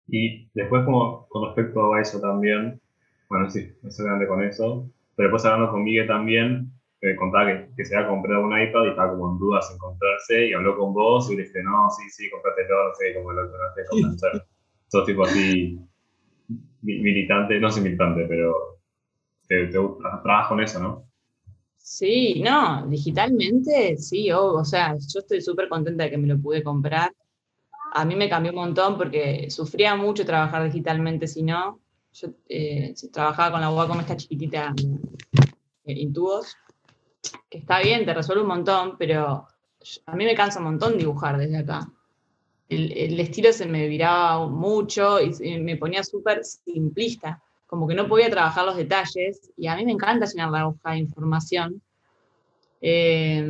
Y después, como con respecto a eso también, bueno, sí, no sé grande con eso, pero después hablando con Miguel también, me contaba que, que se había comprado un iPad y estaba como en dudas en comprarse, y habló con vos y le dije, no, sí, sí, cómpratelo, no sé, como lo de convencer. Sos tipo así, militante, no soy militante, pero te, te, trabajas con eso, ¿no? Sí, no, digitalmente sí, o, sea, yo estoy súper contenta de que me lo pude comprar. A mí me cambió un montón porque sufría mucho trabajar digitalmente, si no, yo eh, trabajaba con la Wacom esta chiquitita eh, Intubos, que está bien, te resuelve un montón, pero a mí me cansa un montón dibujar desde acá. El, el estilo se me viraba mucho y me ponía súper simplista como que no podía trabajar los detalles, y a mí me encanta llenar la hoja de información. Eh,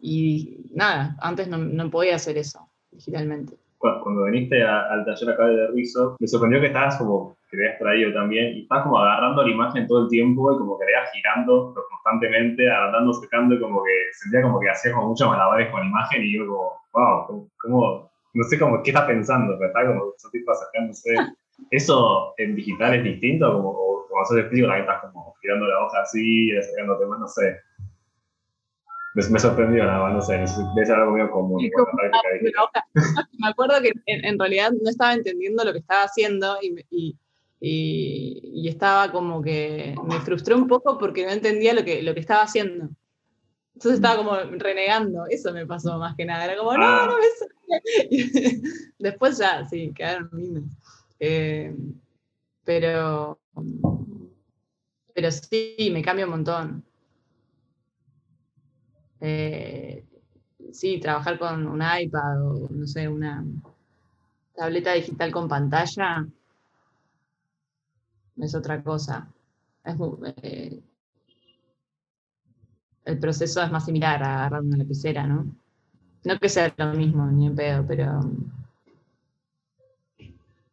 y nada, antes no, no podía hacer eso digitalmente. Cu- Cuando viniste a- al taller acá de Derrizo, me sorprendió que estabas como, que te habías traído también, y estabas como agarrando la imagen todo el tiempo y como que la girando constantemente, agrandando, sacando, y como que sentía como que hacías como muchos malabares con la imagen y yo como, wow, como- no sé como qué estás pensando, pero está como esos tipos sacándose. ¿Eso en digital es distinto? Como, o cuando de frío también estás como girando la hoja así, sacándote más, no sé. Me, me sorprendió nada más, no sé, debe ser algo medio común. La como la hoja. Me acuerdo que en, en realidad no estaba entendiendo lo que estaba haciendo y, y, y- y estaba como que me frustré un poco porque no entendía lo que, lo que estaba haciendo. Entonces estaba como renegando, eso me pasó más que nada. Era como, no, Ah. no me sale. Después ya, sí, quedaron lindos. Eh, pero Pero sí, me cambia un montón. Eh, sí, trabajar con un iPad o, no sé, una tableta digital con pantalla es otra cosa. Es eh, el proceso es más similar a agarrar una lapicera, ¿no? No que sea lo mismo, ni en pedo, pero.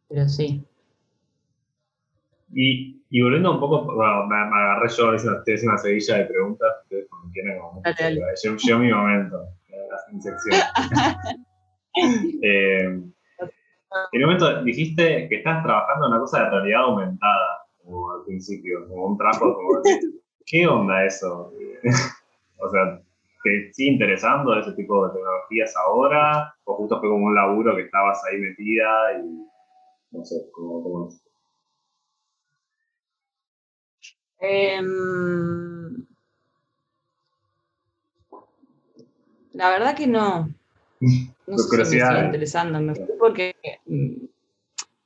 Pero sí. Y, y volviendo un poco, bueno, me, me agarré yo, hice una, hice una seguilla de preguntas, ustedes cuando quieran, como llegó mi momento, eh, mi sección. eh, en un momento dijiste que estás trabajando en una cosa de realidad aumentada, como al principio, como un como ¿qué onda eso? O sea, ¿te sigue interesando ese tipo de tecnologías ahora? ¿O justo fue como un laburo que estabas ahí metida y no sé, cómo, cómo es? Em, la verdad que no. No sé si me sigue ¿eh? interesando. Me fui porque. mm,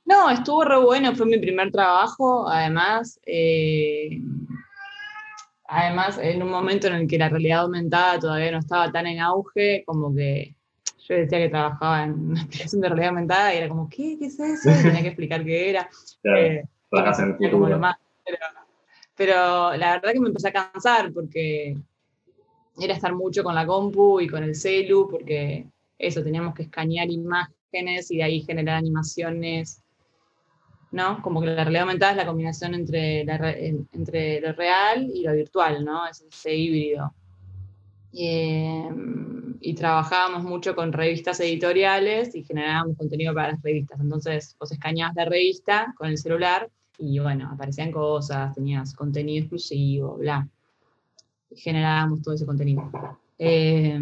No, estuvo re bueno, fue mi primer trabajo. Además, eh, además, en un momento en el que la realidad aumentada todavía no estaba tan en auge, como que yo decía que trabajaba en una aplicación de realidad aumentada y era como, ¿qué? ¿Qué es eso? Y tenía que explicar qué era. Claro, Eh, trabajas en el era como lo futuro. más, pero, pero la verdad que me empecé a cansar porque era estar mucho con la compu y con el celu, porque eso, teníamos que escanear imágenes y de ahí generar animaciones, ¿no? Como que la realidad aumentada es la combinación entre, la re- en- entre lo real y lo virtual, ¿no? Es ese híbrido. Eh, y trabajábamos mucho con revistas editoriales y generábamos contenido para las revistas. Entonces, vos escaneabas la revista con el celular y bueno, aparecían cosas, tenías contenido exclusivo, bla. Y generábamos todo ese contenido. Eh,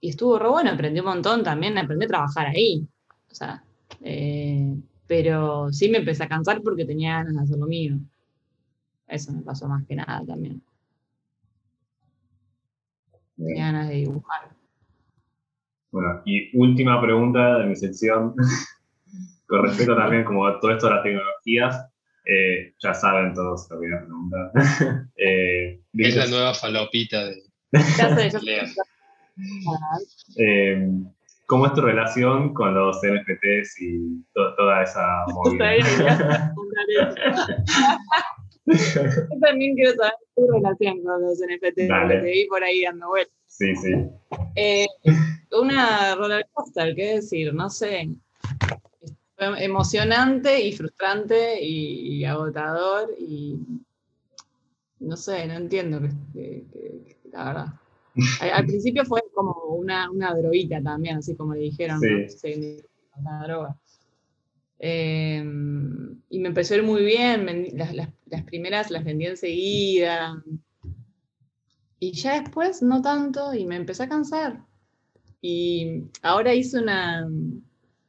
y estuvo re bueno, aprendí un montón también, aprendí a trabajar ahí. O sea, eh, pero sí me empecé a cansar porque tenía ganas de hacer lo mío. Eso me pasó más que nada también. Tenía ganas de dibujar. Bueno, y última pregunta de mi sección, con respecto también como a todo esto de las tecnologías, eh, ya saben todos lo que voy a preguntar. Eh, Es la nueva falopita de Ya sé, ya sé. Lea. eh, ¿Cómo es tu relación con los NFTs y to- toda esa movida? Yo también quiero saber tu relación con los NFT, Dale. porque te vi por ahí dando vueltas. sí, sí. Eh, una roller coaster, ¿qué decir? No sé. Fue emocionante y frustrante y, y agotador y no sé, no entiendo que, que- que- que- la verdad. Al, al principio fue como una, una droguita también, así como le dijeron, ¿no? Sí. Sí, una droga. Eh, y me empezó a ir muy bien, las, las- las primeras las vendí enseguida. Y ya después no tanto y me empecé a cansar. Y ahora hice una,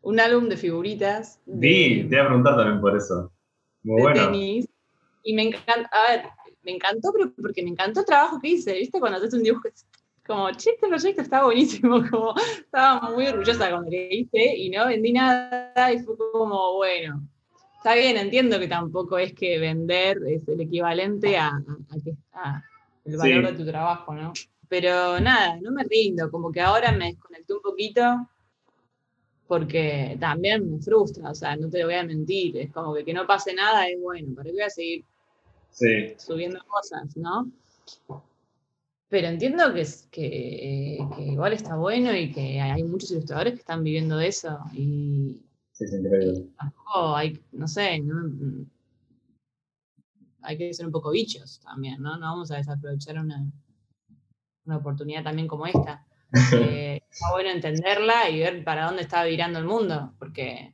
un álbum de figuritas Vi, de, te iba a preguntar también por eso. Muy de bueno. tenis. Y me encanta, a ver, me encantó, pero porque me encantó el trabajo que hice, ¿viste? Cuando haces un dibujo, como, che, este proyecto está buenísimo, como, estaba muy orgullosa cuando lo hice y no vendí nada y fue como, bueno, está bien, entiendo que tampoco es que vender es el equivalente a, a- a el valor Sí. de tu trabajo, ¿no? Pero nada, no me rindo, como que ahora me desconecté un poquito porque también me frustra, o sea, no te lo voy a mentir, es como que que no pase nada es bueno, ¿para qué voy a seguir Sí, subiendo cosas, ¿no? Pero entiendo que, es- que, que igual está bueno y que hay muchos ilustradores que están viviendo de eso y sí, increíble. tampoco hay, no sé, no- hay que ser un poco bichos también, ¿no? No vamos a desaprovechar una, una oportunidad también como esta. Eh, está bueno entenderla y ver para dónde está virando el mundo, porque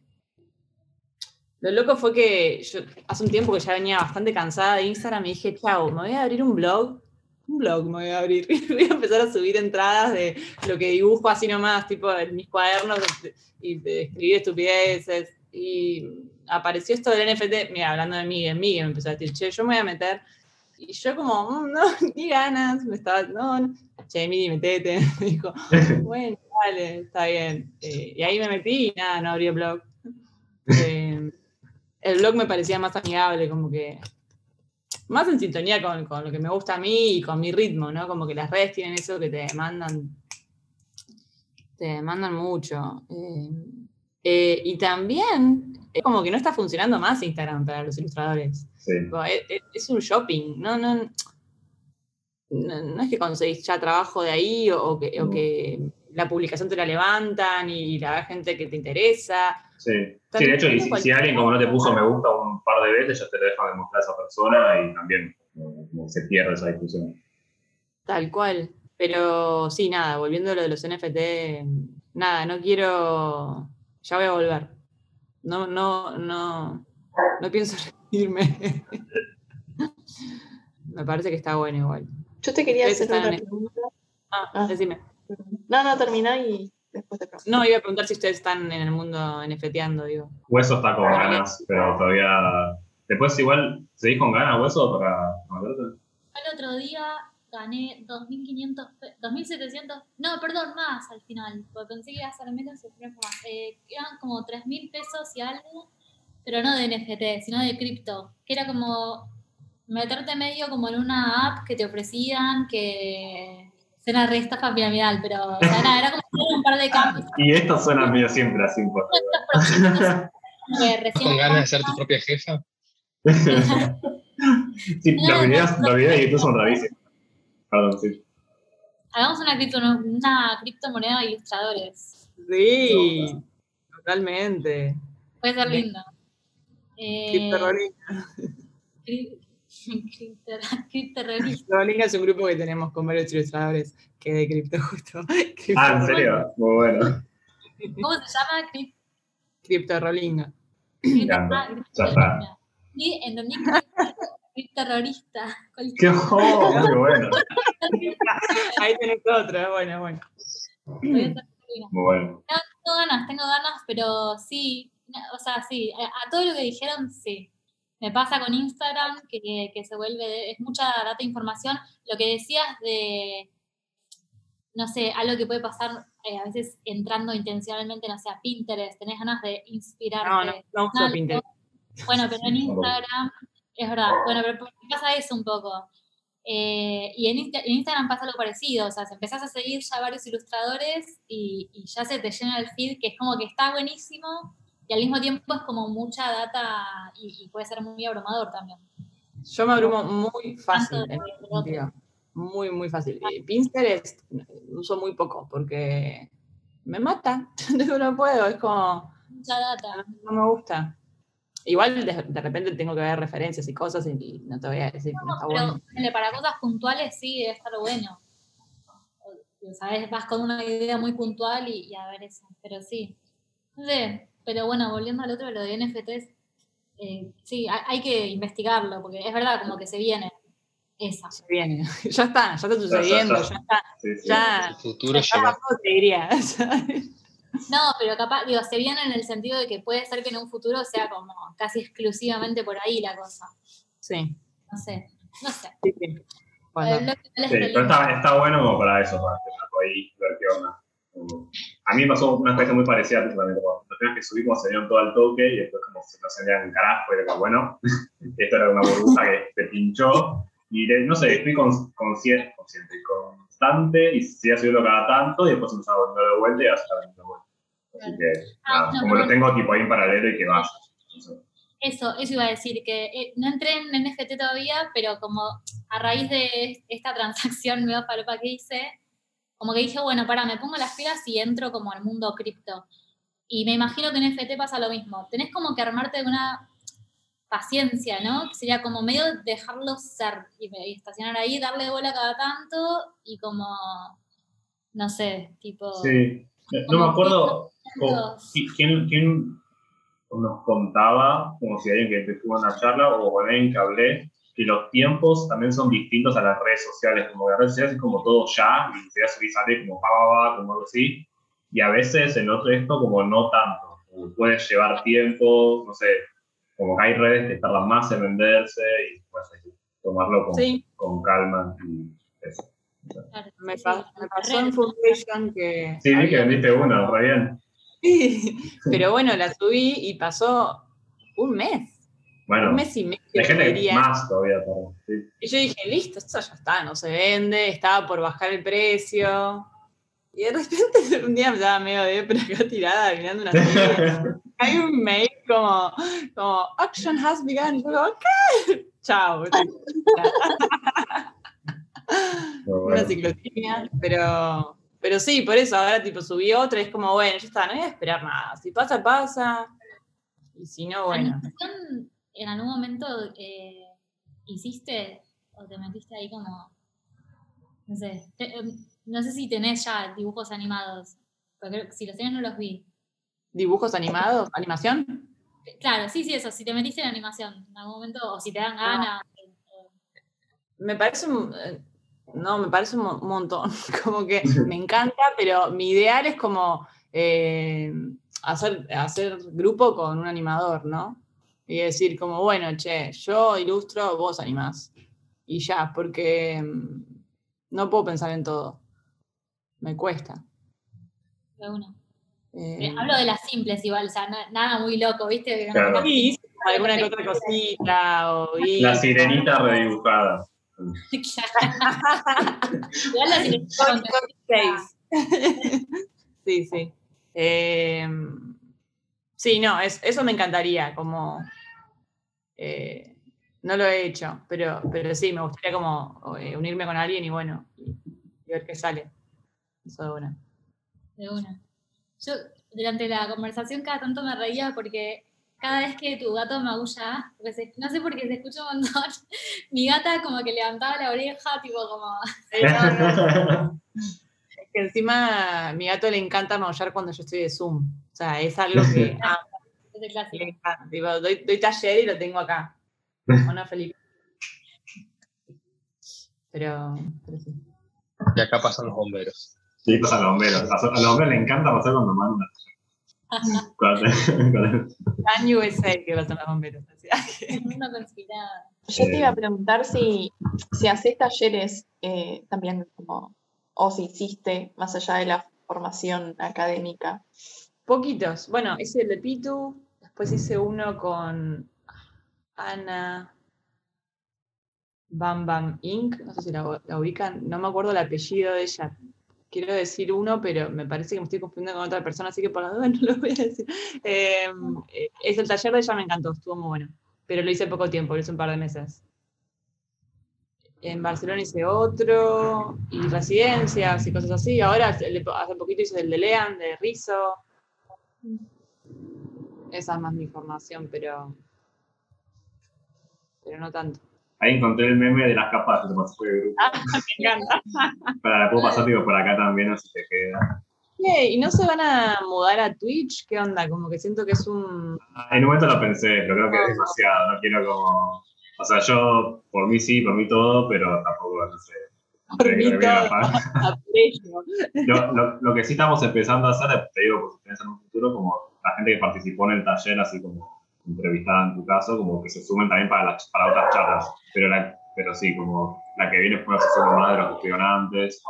lo loco fue que yo hace un tiempo que ya venía bastante cansada de Instagram y dije, chao, me voy a abrir un blog, un blog me voy a abrir, voy a empezar a subir entradas de lo que dibujo así nomás, tipo en mis cuadernos y de escribir estupideces. Y apareció esto del NFT, mira, hablando de mí, que me empezó a decir, che, yo me voy a meter. Y yo como, "Mm, no, ni ganas, me estaba, no, no. che, Miri, metete. Me dijo, bueno, vale, está bien. Eh, y ahí me metí y nada, no abrí el blog. Eh, el blog me parecía más amigable, como que más en sintonía con, con lo que me gusta a mí y con mi ritmo, ¿no? Como que las redes tienen eso que te demandan, te demandan mucho. Eh, eh, y también es como que no está funcionando más Instagram para los ilustradores. Sí. Es, un shopping, no, no, no, no es que conseguís ya trabajo de ahí o, o que, o que la publicación te la levantan y la gente que te interesa. Sí, sí de hecho, y si, si alguien como no te puso me gusta un par de veces, ya te lo dejan de mostrar a esa persona y también como, como se pierde esa discusión. Tal cual. Pero sí, nada, volviendo a lo de los NFT, nada, no quiero. Ya voy a volver. No, no, no. No pienso reírme. Me parece que está bueno igual. Yo te quería hacer una pregunta. Ah, Ah. decime. No, no, termina y después te pregunto. No, iba a preguntar si ustedes están en el mundo NFTeando, digo. Hueso está con ganas, pero todavía. Después, igual, ¿seguís con ganas, Hueso, para? El otro día gané 2.500, pe- 2.700, no, perdón, más al final, porque pensé que iba a ser menos y fue más. Eh, eran como 3.000 pesos y algo, pero no de NFT, sino de cripto, que era como meterte medio como en una app que te ofrecían, que era re estafa piramidal, pero o sea, nada, era como un par de cambios Y esto suena medio siempre así que recién ¿Con ganas de ser tu propia jefa? sí, los videos, los videos de YouTube son rarísimos. Perdón, sí. hagamos una, cripto, una criptomoneda de ilustradores. Sí, totalmente. Puede ser lindo. Eh. Cri- cripto- Criptorrolista. Rolinga es un grupo que tenemos con varios ilustradores que de cripto justo. Ah, ¿en serio? Muy bueno. ¿Cómo se llama? Crip- Criptorrolinga. cripto- encanta. ah, Ya. Sí, entendí que criptorrolista. ¡Qué oh, Muy bueno. Ahí tenés otro, bueno, bueno. Muy bueno. Tengo ganas, tengo ganas, pero sí, no, o sea, sí, a, a todo lo que dijeron, sí. Me pasa con Instagram, que, que se vuelve, es mucha data e información. Lo que decías de, no sé, algo que puede pasar eh, a veces entrando intencionalmente, no sé, a Pinterest, tenés ganas de inspirarte. No, no, no uso algo. Pinterest. Bueno, pero en Instagram, es verdad, bueno, pero ¿por qué pasa eso un poco? Eh, y en, Insta- en Instagram pasa algo parecido, o sea, se empezás a seguir ya varios ilustradores y, y ya se te llena el feed, que es como que está buenísimo y al mismo tiempo es como mucha data y, y puede ser muy abrumador también. Yo me abrumo muy fácil en sentido. Muy, muy fácil. Y Pinterest eh, uso muy poco porque me mata. Yo no puedo, es como, Mucha data. no me gusta. Igual de, de repente tengo que ver referencias y cosas y no te voy a decir que no está Pero bueno. para cosas puntuales sí debe estar bueno. ¿Sabes? Vas con una idea muy puntual y, y a ver eso. Pero sí. No sé, pero bueno, volviendo al otro, lo de NFTs, eh, sí, hay, hay que investigarlo, porque es verdad, como que se viene esa. Se viene. Ya está, ya está sucediendo, ya. ya está. Sí, sí. Ya, El futuro ya pasó, te diría. No, pero capaz, digo, se viene en el sentido de que puede ser que en un futuro sea como casi exclusivamente por ahí la cosa. Sí, No sé, no sé. sí, sí. Pero experiencia. está, está bueno como para eso, para ahí, ver qué onda. A mí me pasó una experiencia muy parecida justamente cuando los temas que subí como se dieron todo al toque y después como se salían un carajo y era como, bueno, esto era una burbuja que se pinchó y no sé, fui con- consciente, consciente, constante y seguía subiendo cada tanto y después empezaba a volver de vuelta y veniendo de vuelta. Así que, Ah, nada, como lo tengo tipo ahí en paralelo y que vaya. No sé. Eso, eso iba a decir, que eh, no entré en NFT todavía, pero como a raíz de esta transacción medio falopa que hice, como que dije, bueno, para, me pongo las pilas y entro como al mundo cripto. Y me imagino que en NFT pasa lo mismo. Tenés como que armarte de una paciencia, ¿no? Que sería como medio dejarlo ser y, estacionar ahí, darle bola cada tanto y como, no sé, tipo... Sí, no me acuerdo quién, quién nos contaba, como si alguien que tuvo una charla o con alguien que hablé, que los tiempos también son distintos a las redes sociales, como que las redes sociales es como todo ya, y se hace y sale como pa, pa, pa, como algo así, y a veces en otro esto como no tanto, como puede llevar tiempo, no sé, como que hay redes que tardan más en venderse y pues tomarlo con, Sí. con calma y eso. claro, Me, pa- pasó en. Foundation que. Sí, vi que vendiste uno, re bien. Sí, pero bueno, la subí y pasó un mes. Bueno, un mes y medio. hay gente que diría. más todavía. Para, sí. Y yo dije, listo, esto ya está, no se vende, estaba por bajar el precio. Y de repente un día me estaba medio de pero acá tirada mirando una serie. Hay un mail como, como Action has begun. Y yo como, ¿qué? Chao. Una ciclotimia, pero, pero sí, por eso ahora tipo subí otra y es como, bueno, ya está, no voy a esperar nada. Si pasa, pasa. Y si no, bueno. ¿Animación en algún momento eh, hiciste o te metiste ahí como, no sé, te- em, no sé si tenés ya dibujos animados, porque creo que si los tenés no los vi. ¿Dibujos animados? ¿Animación? Claro, sí, sí, eso, si te metiste en animación en algún momento o si te dan ganas. Me parece un, eh, no, me parece un mo- un montón. Como que me encanta, pero mi ideal es como eh, hacer, hacer grupo con un animador, ¿no? Y decir como, bueno, che, yo ilustro, vos animás. Y ya, porque mm, no puedo pensar en todo. Me cuesta. de una. Eh, Eh, Hablo de las simples igual, o sea, na- nada muy loco, ¿viste? Claro. sí, hice alguna que otra cosita. O La sirenita redibujada. Igual la sirenita con- sí, sí. Eh, sí, no, es- eso me encantaría, como eh, no lo he hecho, pero, pero sí, me gustaría como eh, unirme con alguien y bueno, y, y ver qué sale. Eso de una. De una. Yo durante la conversación cada tanto me reía porque cada vez que tu gato maulla, se- no sé por qué se escucha un montón, mi gata como que levantaba la oreja, tipo como, es que encima a mi gato le encanta maullar cuando yo estoy de Zoom. O sea, es algo que ah, es el clásico. le encanta. Tipo, doy, doy taller y lo tengo acá. ¿O no, Felipe? Pero, pero sí. Y acá pasan los bomberos. Sí, pasan los bomberos. A a los bomberos les encanta pasar cuando mandan. Tan USA que pasan los bomberos. así que- El mundo conspirado. Yo te iba a preguntar si, si haces talleres eh, también como, o si hiciste más allá de la formación académica. Poquitos. Bueno, el de Pitu, después hice uno con Ana Bam Bam Inc. No sé si la, ubican, no me acuerdo el apellido de ella. Quiero decir uno, pero me parece que me estoy confundiendo con otra persona, así que por la duda no lo voy a decir. Eh, eh, es el taller de ella, me encantó, estuvo muy bueno. Pero lo hice poco tiempo, lo hice un par de meses. En Barcelona hice otro, y residencias y cosas así. Ahora, hace poquito hice el de Lean, de Rizo. Esa es más mi formación, pero. Pero no tanto. Ahí encontré el meme de las capas que te pasó el grupo. Ah, me encanta. Para la puedo pasar tipo, por acá también, así te queda. ¿Y no se van a mudar a Twitch? ¿Qué onda? Como que siento que es un. En un momento lo pensé, pero creo que es demasiado. No quiero como. O sea, yo por mí sí, por mí todo, pero tampoco, no sé. Por mí todo. lo, lo, lo que sí estamos empezando a hacer, te digo, por si tienes en un futuro, como la gente que participó en el taller, así como entrevistada en tu caso, como que se sumen también para, las, para otras charlas. Pero, la, pero sí, como la que viene fue se suma más de los que estuvieron antes,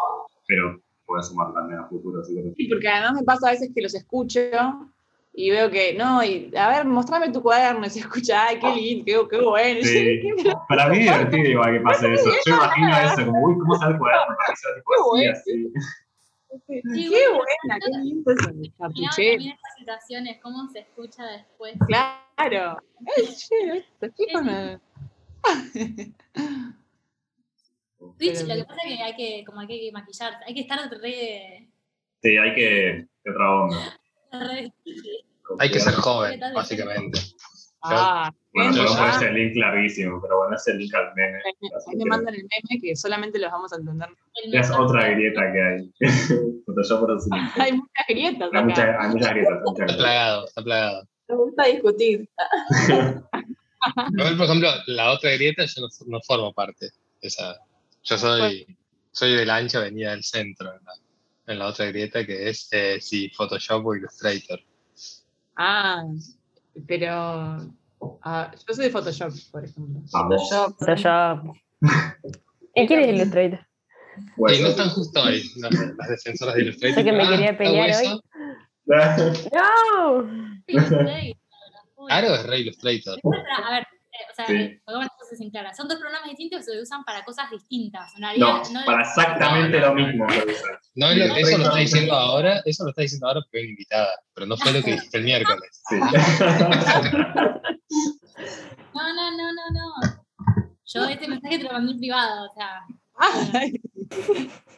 pero puede sumar también a futuro. Así que, Sí, porque además me pasa a veces que los escucho y veo que, no, y a ver, mostrame tu cuaderno y se escucha, ay, qué lindo, qué, qué bueno. Sí. para mí es divertido igual que pase eso. Yo imagino eso, como, uy, ¿cómo sale el cuaderno? Para mí Qué bueno. Así. qué bueno. buena, qué lindo eso. Mirá Chapuché. también estas situaciones, cómo se escucha después. Claro. Ay, che, estos chicos me- Twitch, Pero- lo que pasa es que hay que, como hay que maquillarse, hay que estar re. Sí, hay que. ¿Qué otra onda? Hay que ser joven, básicamente. Ah, yo gente, lo puse ah, el link larguísimo, pero bueno, es el link al meme. ahí me que mandan el meme que solamente los vamos a entender. Es otra grieta que hay. Photoshop por así. Hay muchas grietas Hay, muchas- acá. hay muchas grietas. hay muchas Está plagado, está plagado. Me gusta discutir. Por ejemplo, la otra grieta yo no, no formo parte esa. Yo soy, soy de la ancha avenida del centro, en la, en la otra grieta que es eh, si Photoshop o Illustrator. Ah, pero ah, yo soy de Photoshop, por ejemplo. Photoshop. Photoshop. ¿Y quién es Illustrator? y no Bueno. están justo ahí las, las defensoras de Illustrator. Sé que me Ah, quería pelear hueso. ¡No! Claro, es re Illustrator. A ver, sea, Sí. las cosas en claras. Son dos programas distintos que se usan para cosas distintas. En realidad, No, no- para exactamente lo mismo. No, lo- eso lo está diciendo ahora, eso lo está diciendo ahora porque es invitada, pero no fue lo que dijiste el miércoles. Sí. No, no, no, no, no. Yo este mensaje te lo mandé en privado, o sea.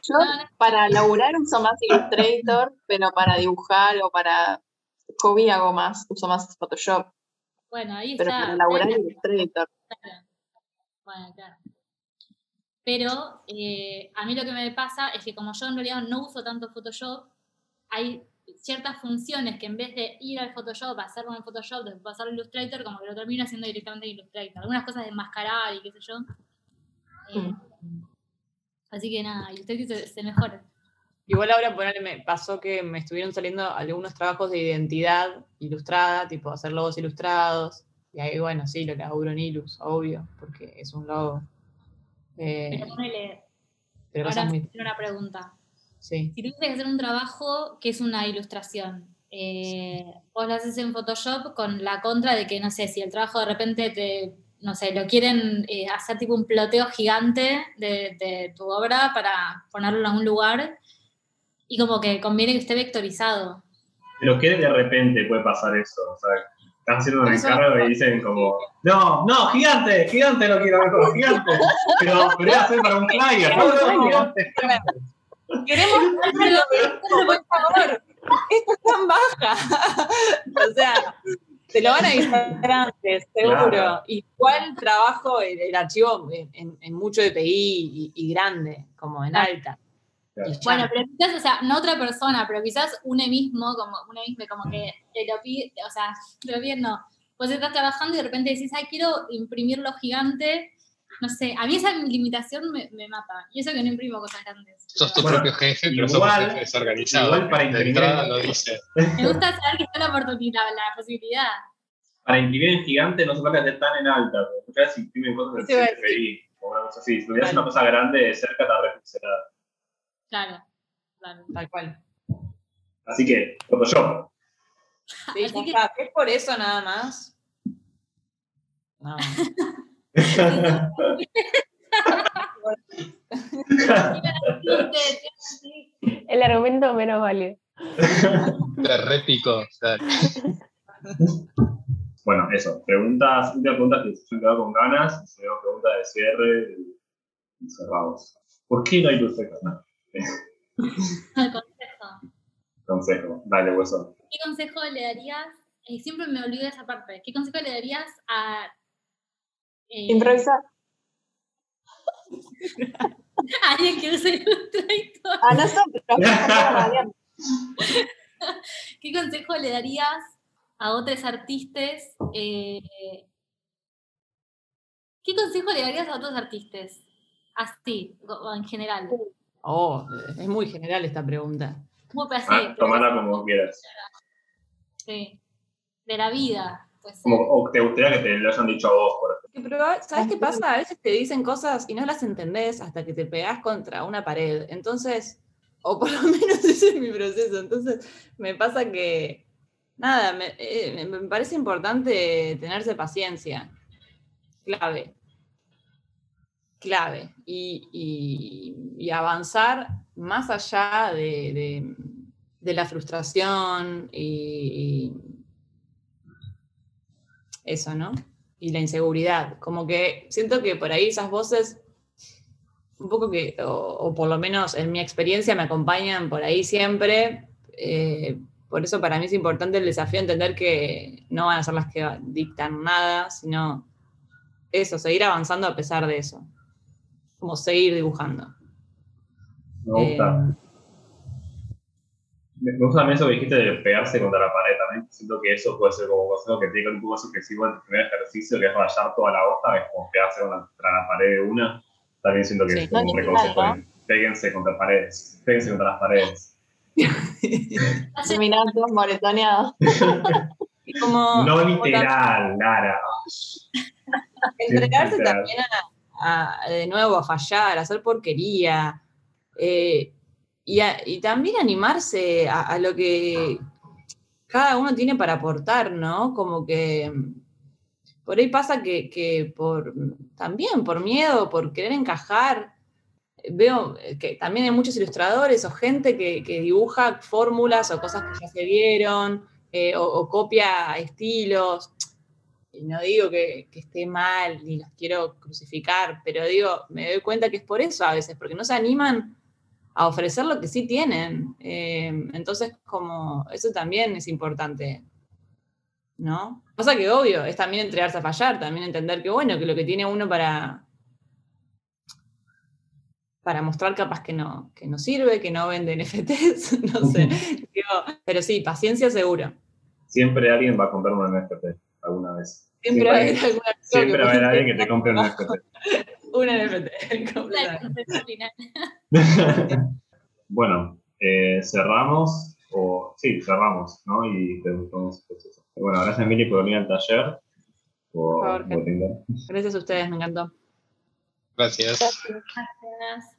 Yo no, no. para laburar uso más Illustrator, pero para dibujar o para hobby hago más, uso más Photoshop, Bueno, ahí pero está. para laburar Claro, Illustrator. Bueno, claro. Pero eh, a mí lo que me pasa es que como yo en realidad no uso tanto Photoshop, hay ciertas funciones que en vez de ir al Photoshop, hacerlo en Photoshop, después pasarlo a Illustrator, como que lo termino haciendo directamente en Illustrator. Algunas cosas de enmascarar y qué sé yo. Eh, Así que nada, Illustrator se, se mejora. Igual ahora ponele, me pasó que me estuvieron saliendo algunos trabajos de identidad ilustrada, tipo hacer logos ilustrados. Y ahí, bueno, sí, lo laburo en Ilus, obvio, porque es un logo. Eh, Pero ponele, pero ahora muy. tengo una pregunta. Sí. Si tuvieses que hacer un trabajo que es una ilustración, eh, vos lo haces en Photoshop con la contra de que, no sé, si el trabajo de repente te, no sé, lo quieren eh, hacer tipo un ploteo gigante de, de tu obra para ponerlo en algún lugar y como que conviene que esté vectorizado. Pero que de repente puede pasar eso. O sea, están haciendo un encargo y dicen como, no, no, gigante, gigante lo quiero ver como gigante. Pero, pero voy a hacer para un flyer. No, no, gigante. Queremos hacerlo, por favor. Esto es tan baja. o sea, te lo van a avisar antes, seguro. Claro. Igual trabajo el, el archivo en, en- en mucho DPI y, y grande, como en alta. Claro. Bueno, pero quizás, o sea, no otra persona, pero quizás uno mismo, como uno mismo, como que te lo pide, o sea, te lo piden, no. Vos estás trabajando y de repente decís, ay, quiero imprimirlo gigante. No sé, a mí esa limitación me, me mata. Y eso que no imprimo cosas grandes. Sos tu Bueno, propio jefe, pero sos igual- un jefe desorganizado. igual para De imprimir- no dice. Me gusta saber que está la oportunidad, la posibilidad. Para imprimir en gigante no se puede hacer tan en alta. Porque muchas veces imprimen cosas a en CPI o una cosa así. Si tuvieras una cosa grande de cerca, está repixelada. Claro, claro. Tal cual. Así que, Photoshop. Sí, Así que-. ¿Es por eso nada más? No. El argumento menos válido. Te repico. o sea, Bueno, eso. Preguntas, últimas preguntas que se han quedado con ganas. Y luego preguntas de cierre y cerramos. ¿Por qué no hay perfecto? No. El consejo. Consejo. Dale, hueso. ¿Qué consejo le darías? eh, siempre me olvido de esa parte. ¿Qué consejo le darías a. eh, Improvisar. a alguien que use Illustrator? A nosotros. ¿Qué consejo le darías a otros artistas? eh, ¿Qué consejo le darías a otros artistas? Así, o- o en general. Oh, es muy general esta pregunta. Muy así, Ah, tomala como quieras. sí. De la vida. Pues, Como, o te gustaría que te lo hayan dicho a vos, por ejemplo. ¿Sabes qué pasa? A veces te dicen cosas y no las entendés hasta que te pegás contra una pared. Entonces, o por lo menos ese es mi proceso. Entonces, me pasa que, nada, me, eh, me parece importante tenerse paciencia. Clave. Clave. Y, avanzar más allá de, la frustración y, eso, ¿no? y la inseguridad. Como que siento que por ahí esas voces, un poco que, o, o por lo menos en mi experiencia, me acompañan por ahí siempre. eh, por eso para mí es importante el desafío entender que no van a ser las que dictan nada, sino eso, seguir avanzando a pesar de eso. Como seguir dibujando. Me gusta. Eh, Me gusta también eso que dijiste de pegarse contra la pared también. Siento que eso puede ser como consejo que te digo un poco sucesivo en el primer ejercicio, que es rayar toda la hoja, es como pegarse contra la pared de una. También siento que Sí. es como un No, ni reconsejo. Péguense contra paredes. Péguense contra las paredes. Terminar todos moretoneados. no literal, Lara. entregarse también a, a, de nuevo a fallar, a hacer porquería. eh, y, y también animarse a, lo que cada uno tiene para aportar, ¿no? Como que. por ahí pasa que, que por, también por miedo, por querer encajar, veo que también hay muchos ilustradores o gente que, que dibuja fórmulas o cosas que ya se vieron, eh, o copia estilos. Y no digo que, que esté mal ni los quiero crucificar, pero digo, me doy cuenta que es por eso a veces, porque no se animan a ofrecer lo que sí tienen. Eh, entonces, como eso también es importante, ¿no? Pasa que obvio, es también entregarse a fallar, también entender que bueno, que lo que tiene uno para para mostrar capaz que no, que no sirve, que no vende NFTs, no sé. Digo, pero sí, paciencia seguro. Siempre alguien va a comprar un NFT alguna vez. Siempre, Siempre va a hay- haber alguna Siempre va a haber alguien que te compre un NFT. Un NFT. Completamente. bueno, eh, cerramos, o sí, cerramos, ¿no? Y preguntamos pues, eso. Bueno, gracias Mili por venir al taller. Por, Por. Gracias a ustedes, me encantó. Gracias. Gracias.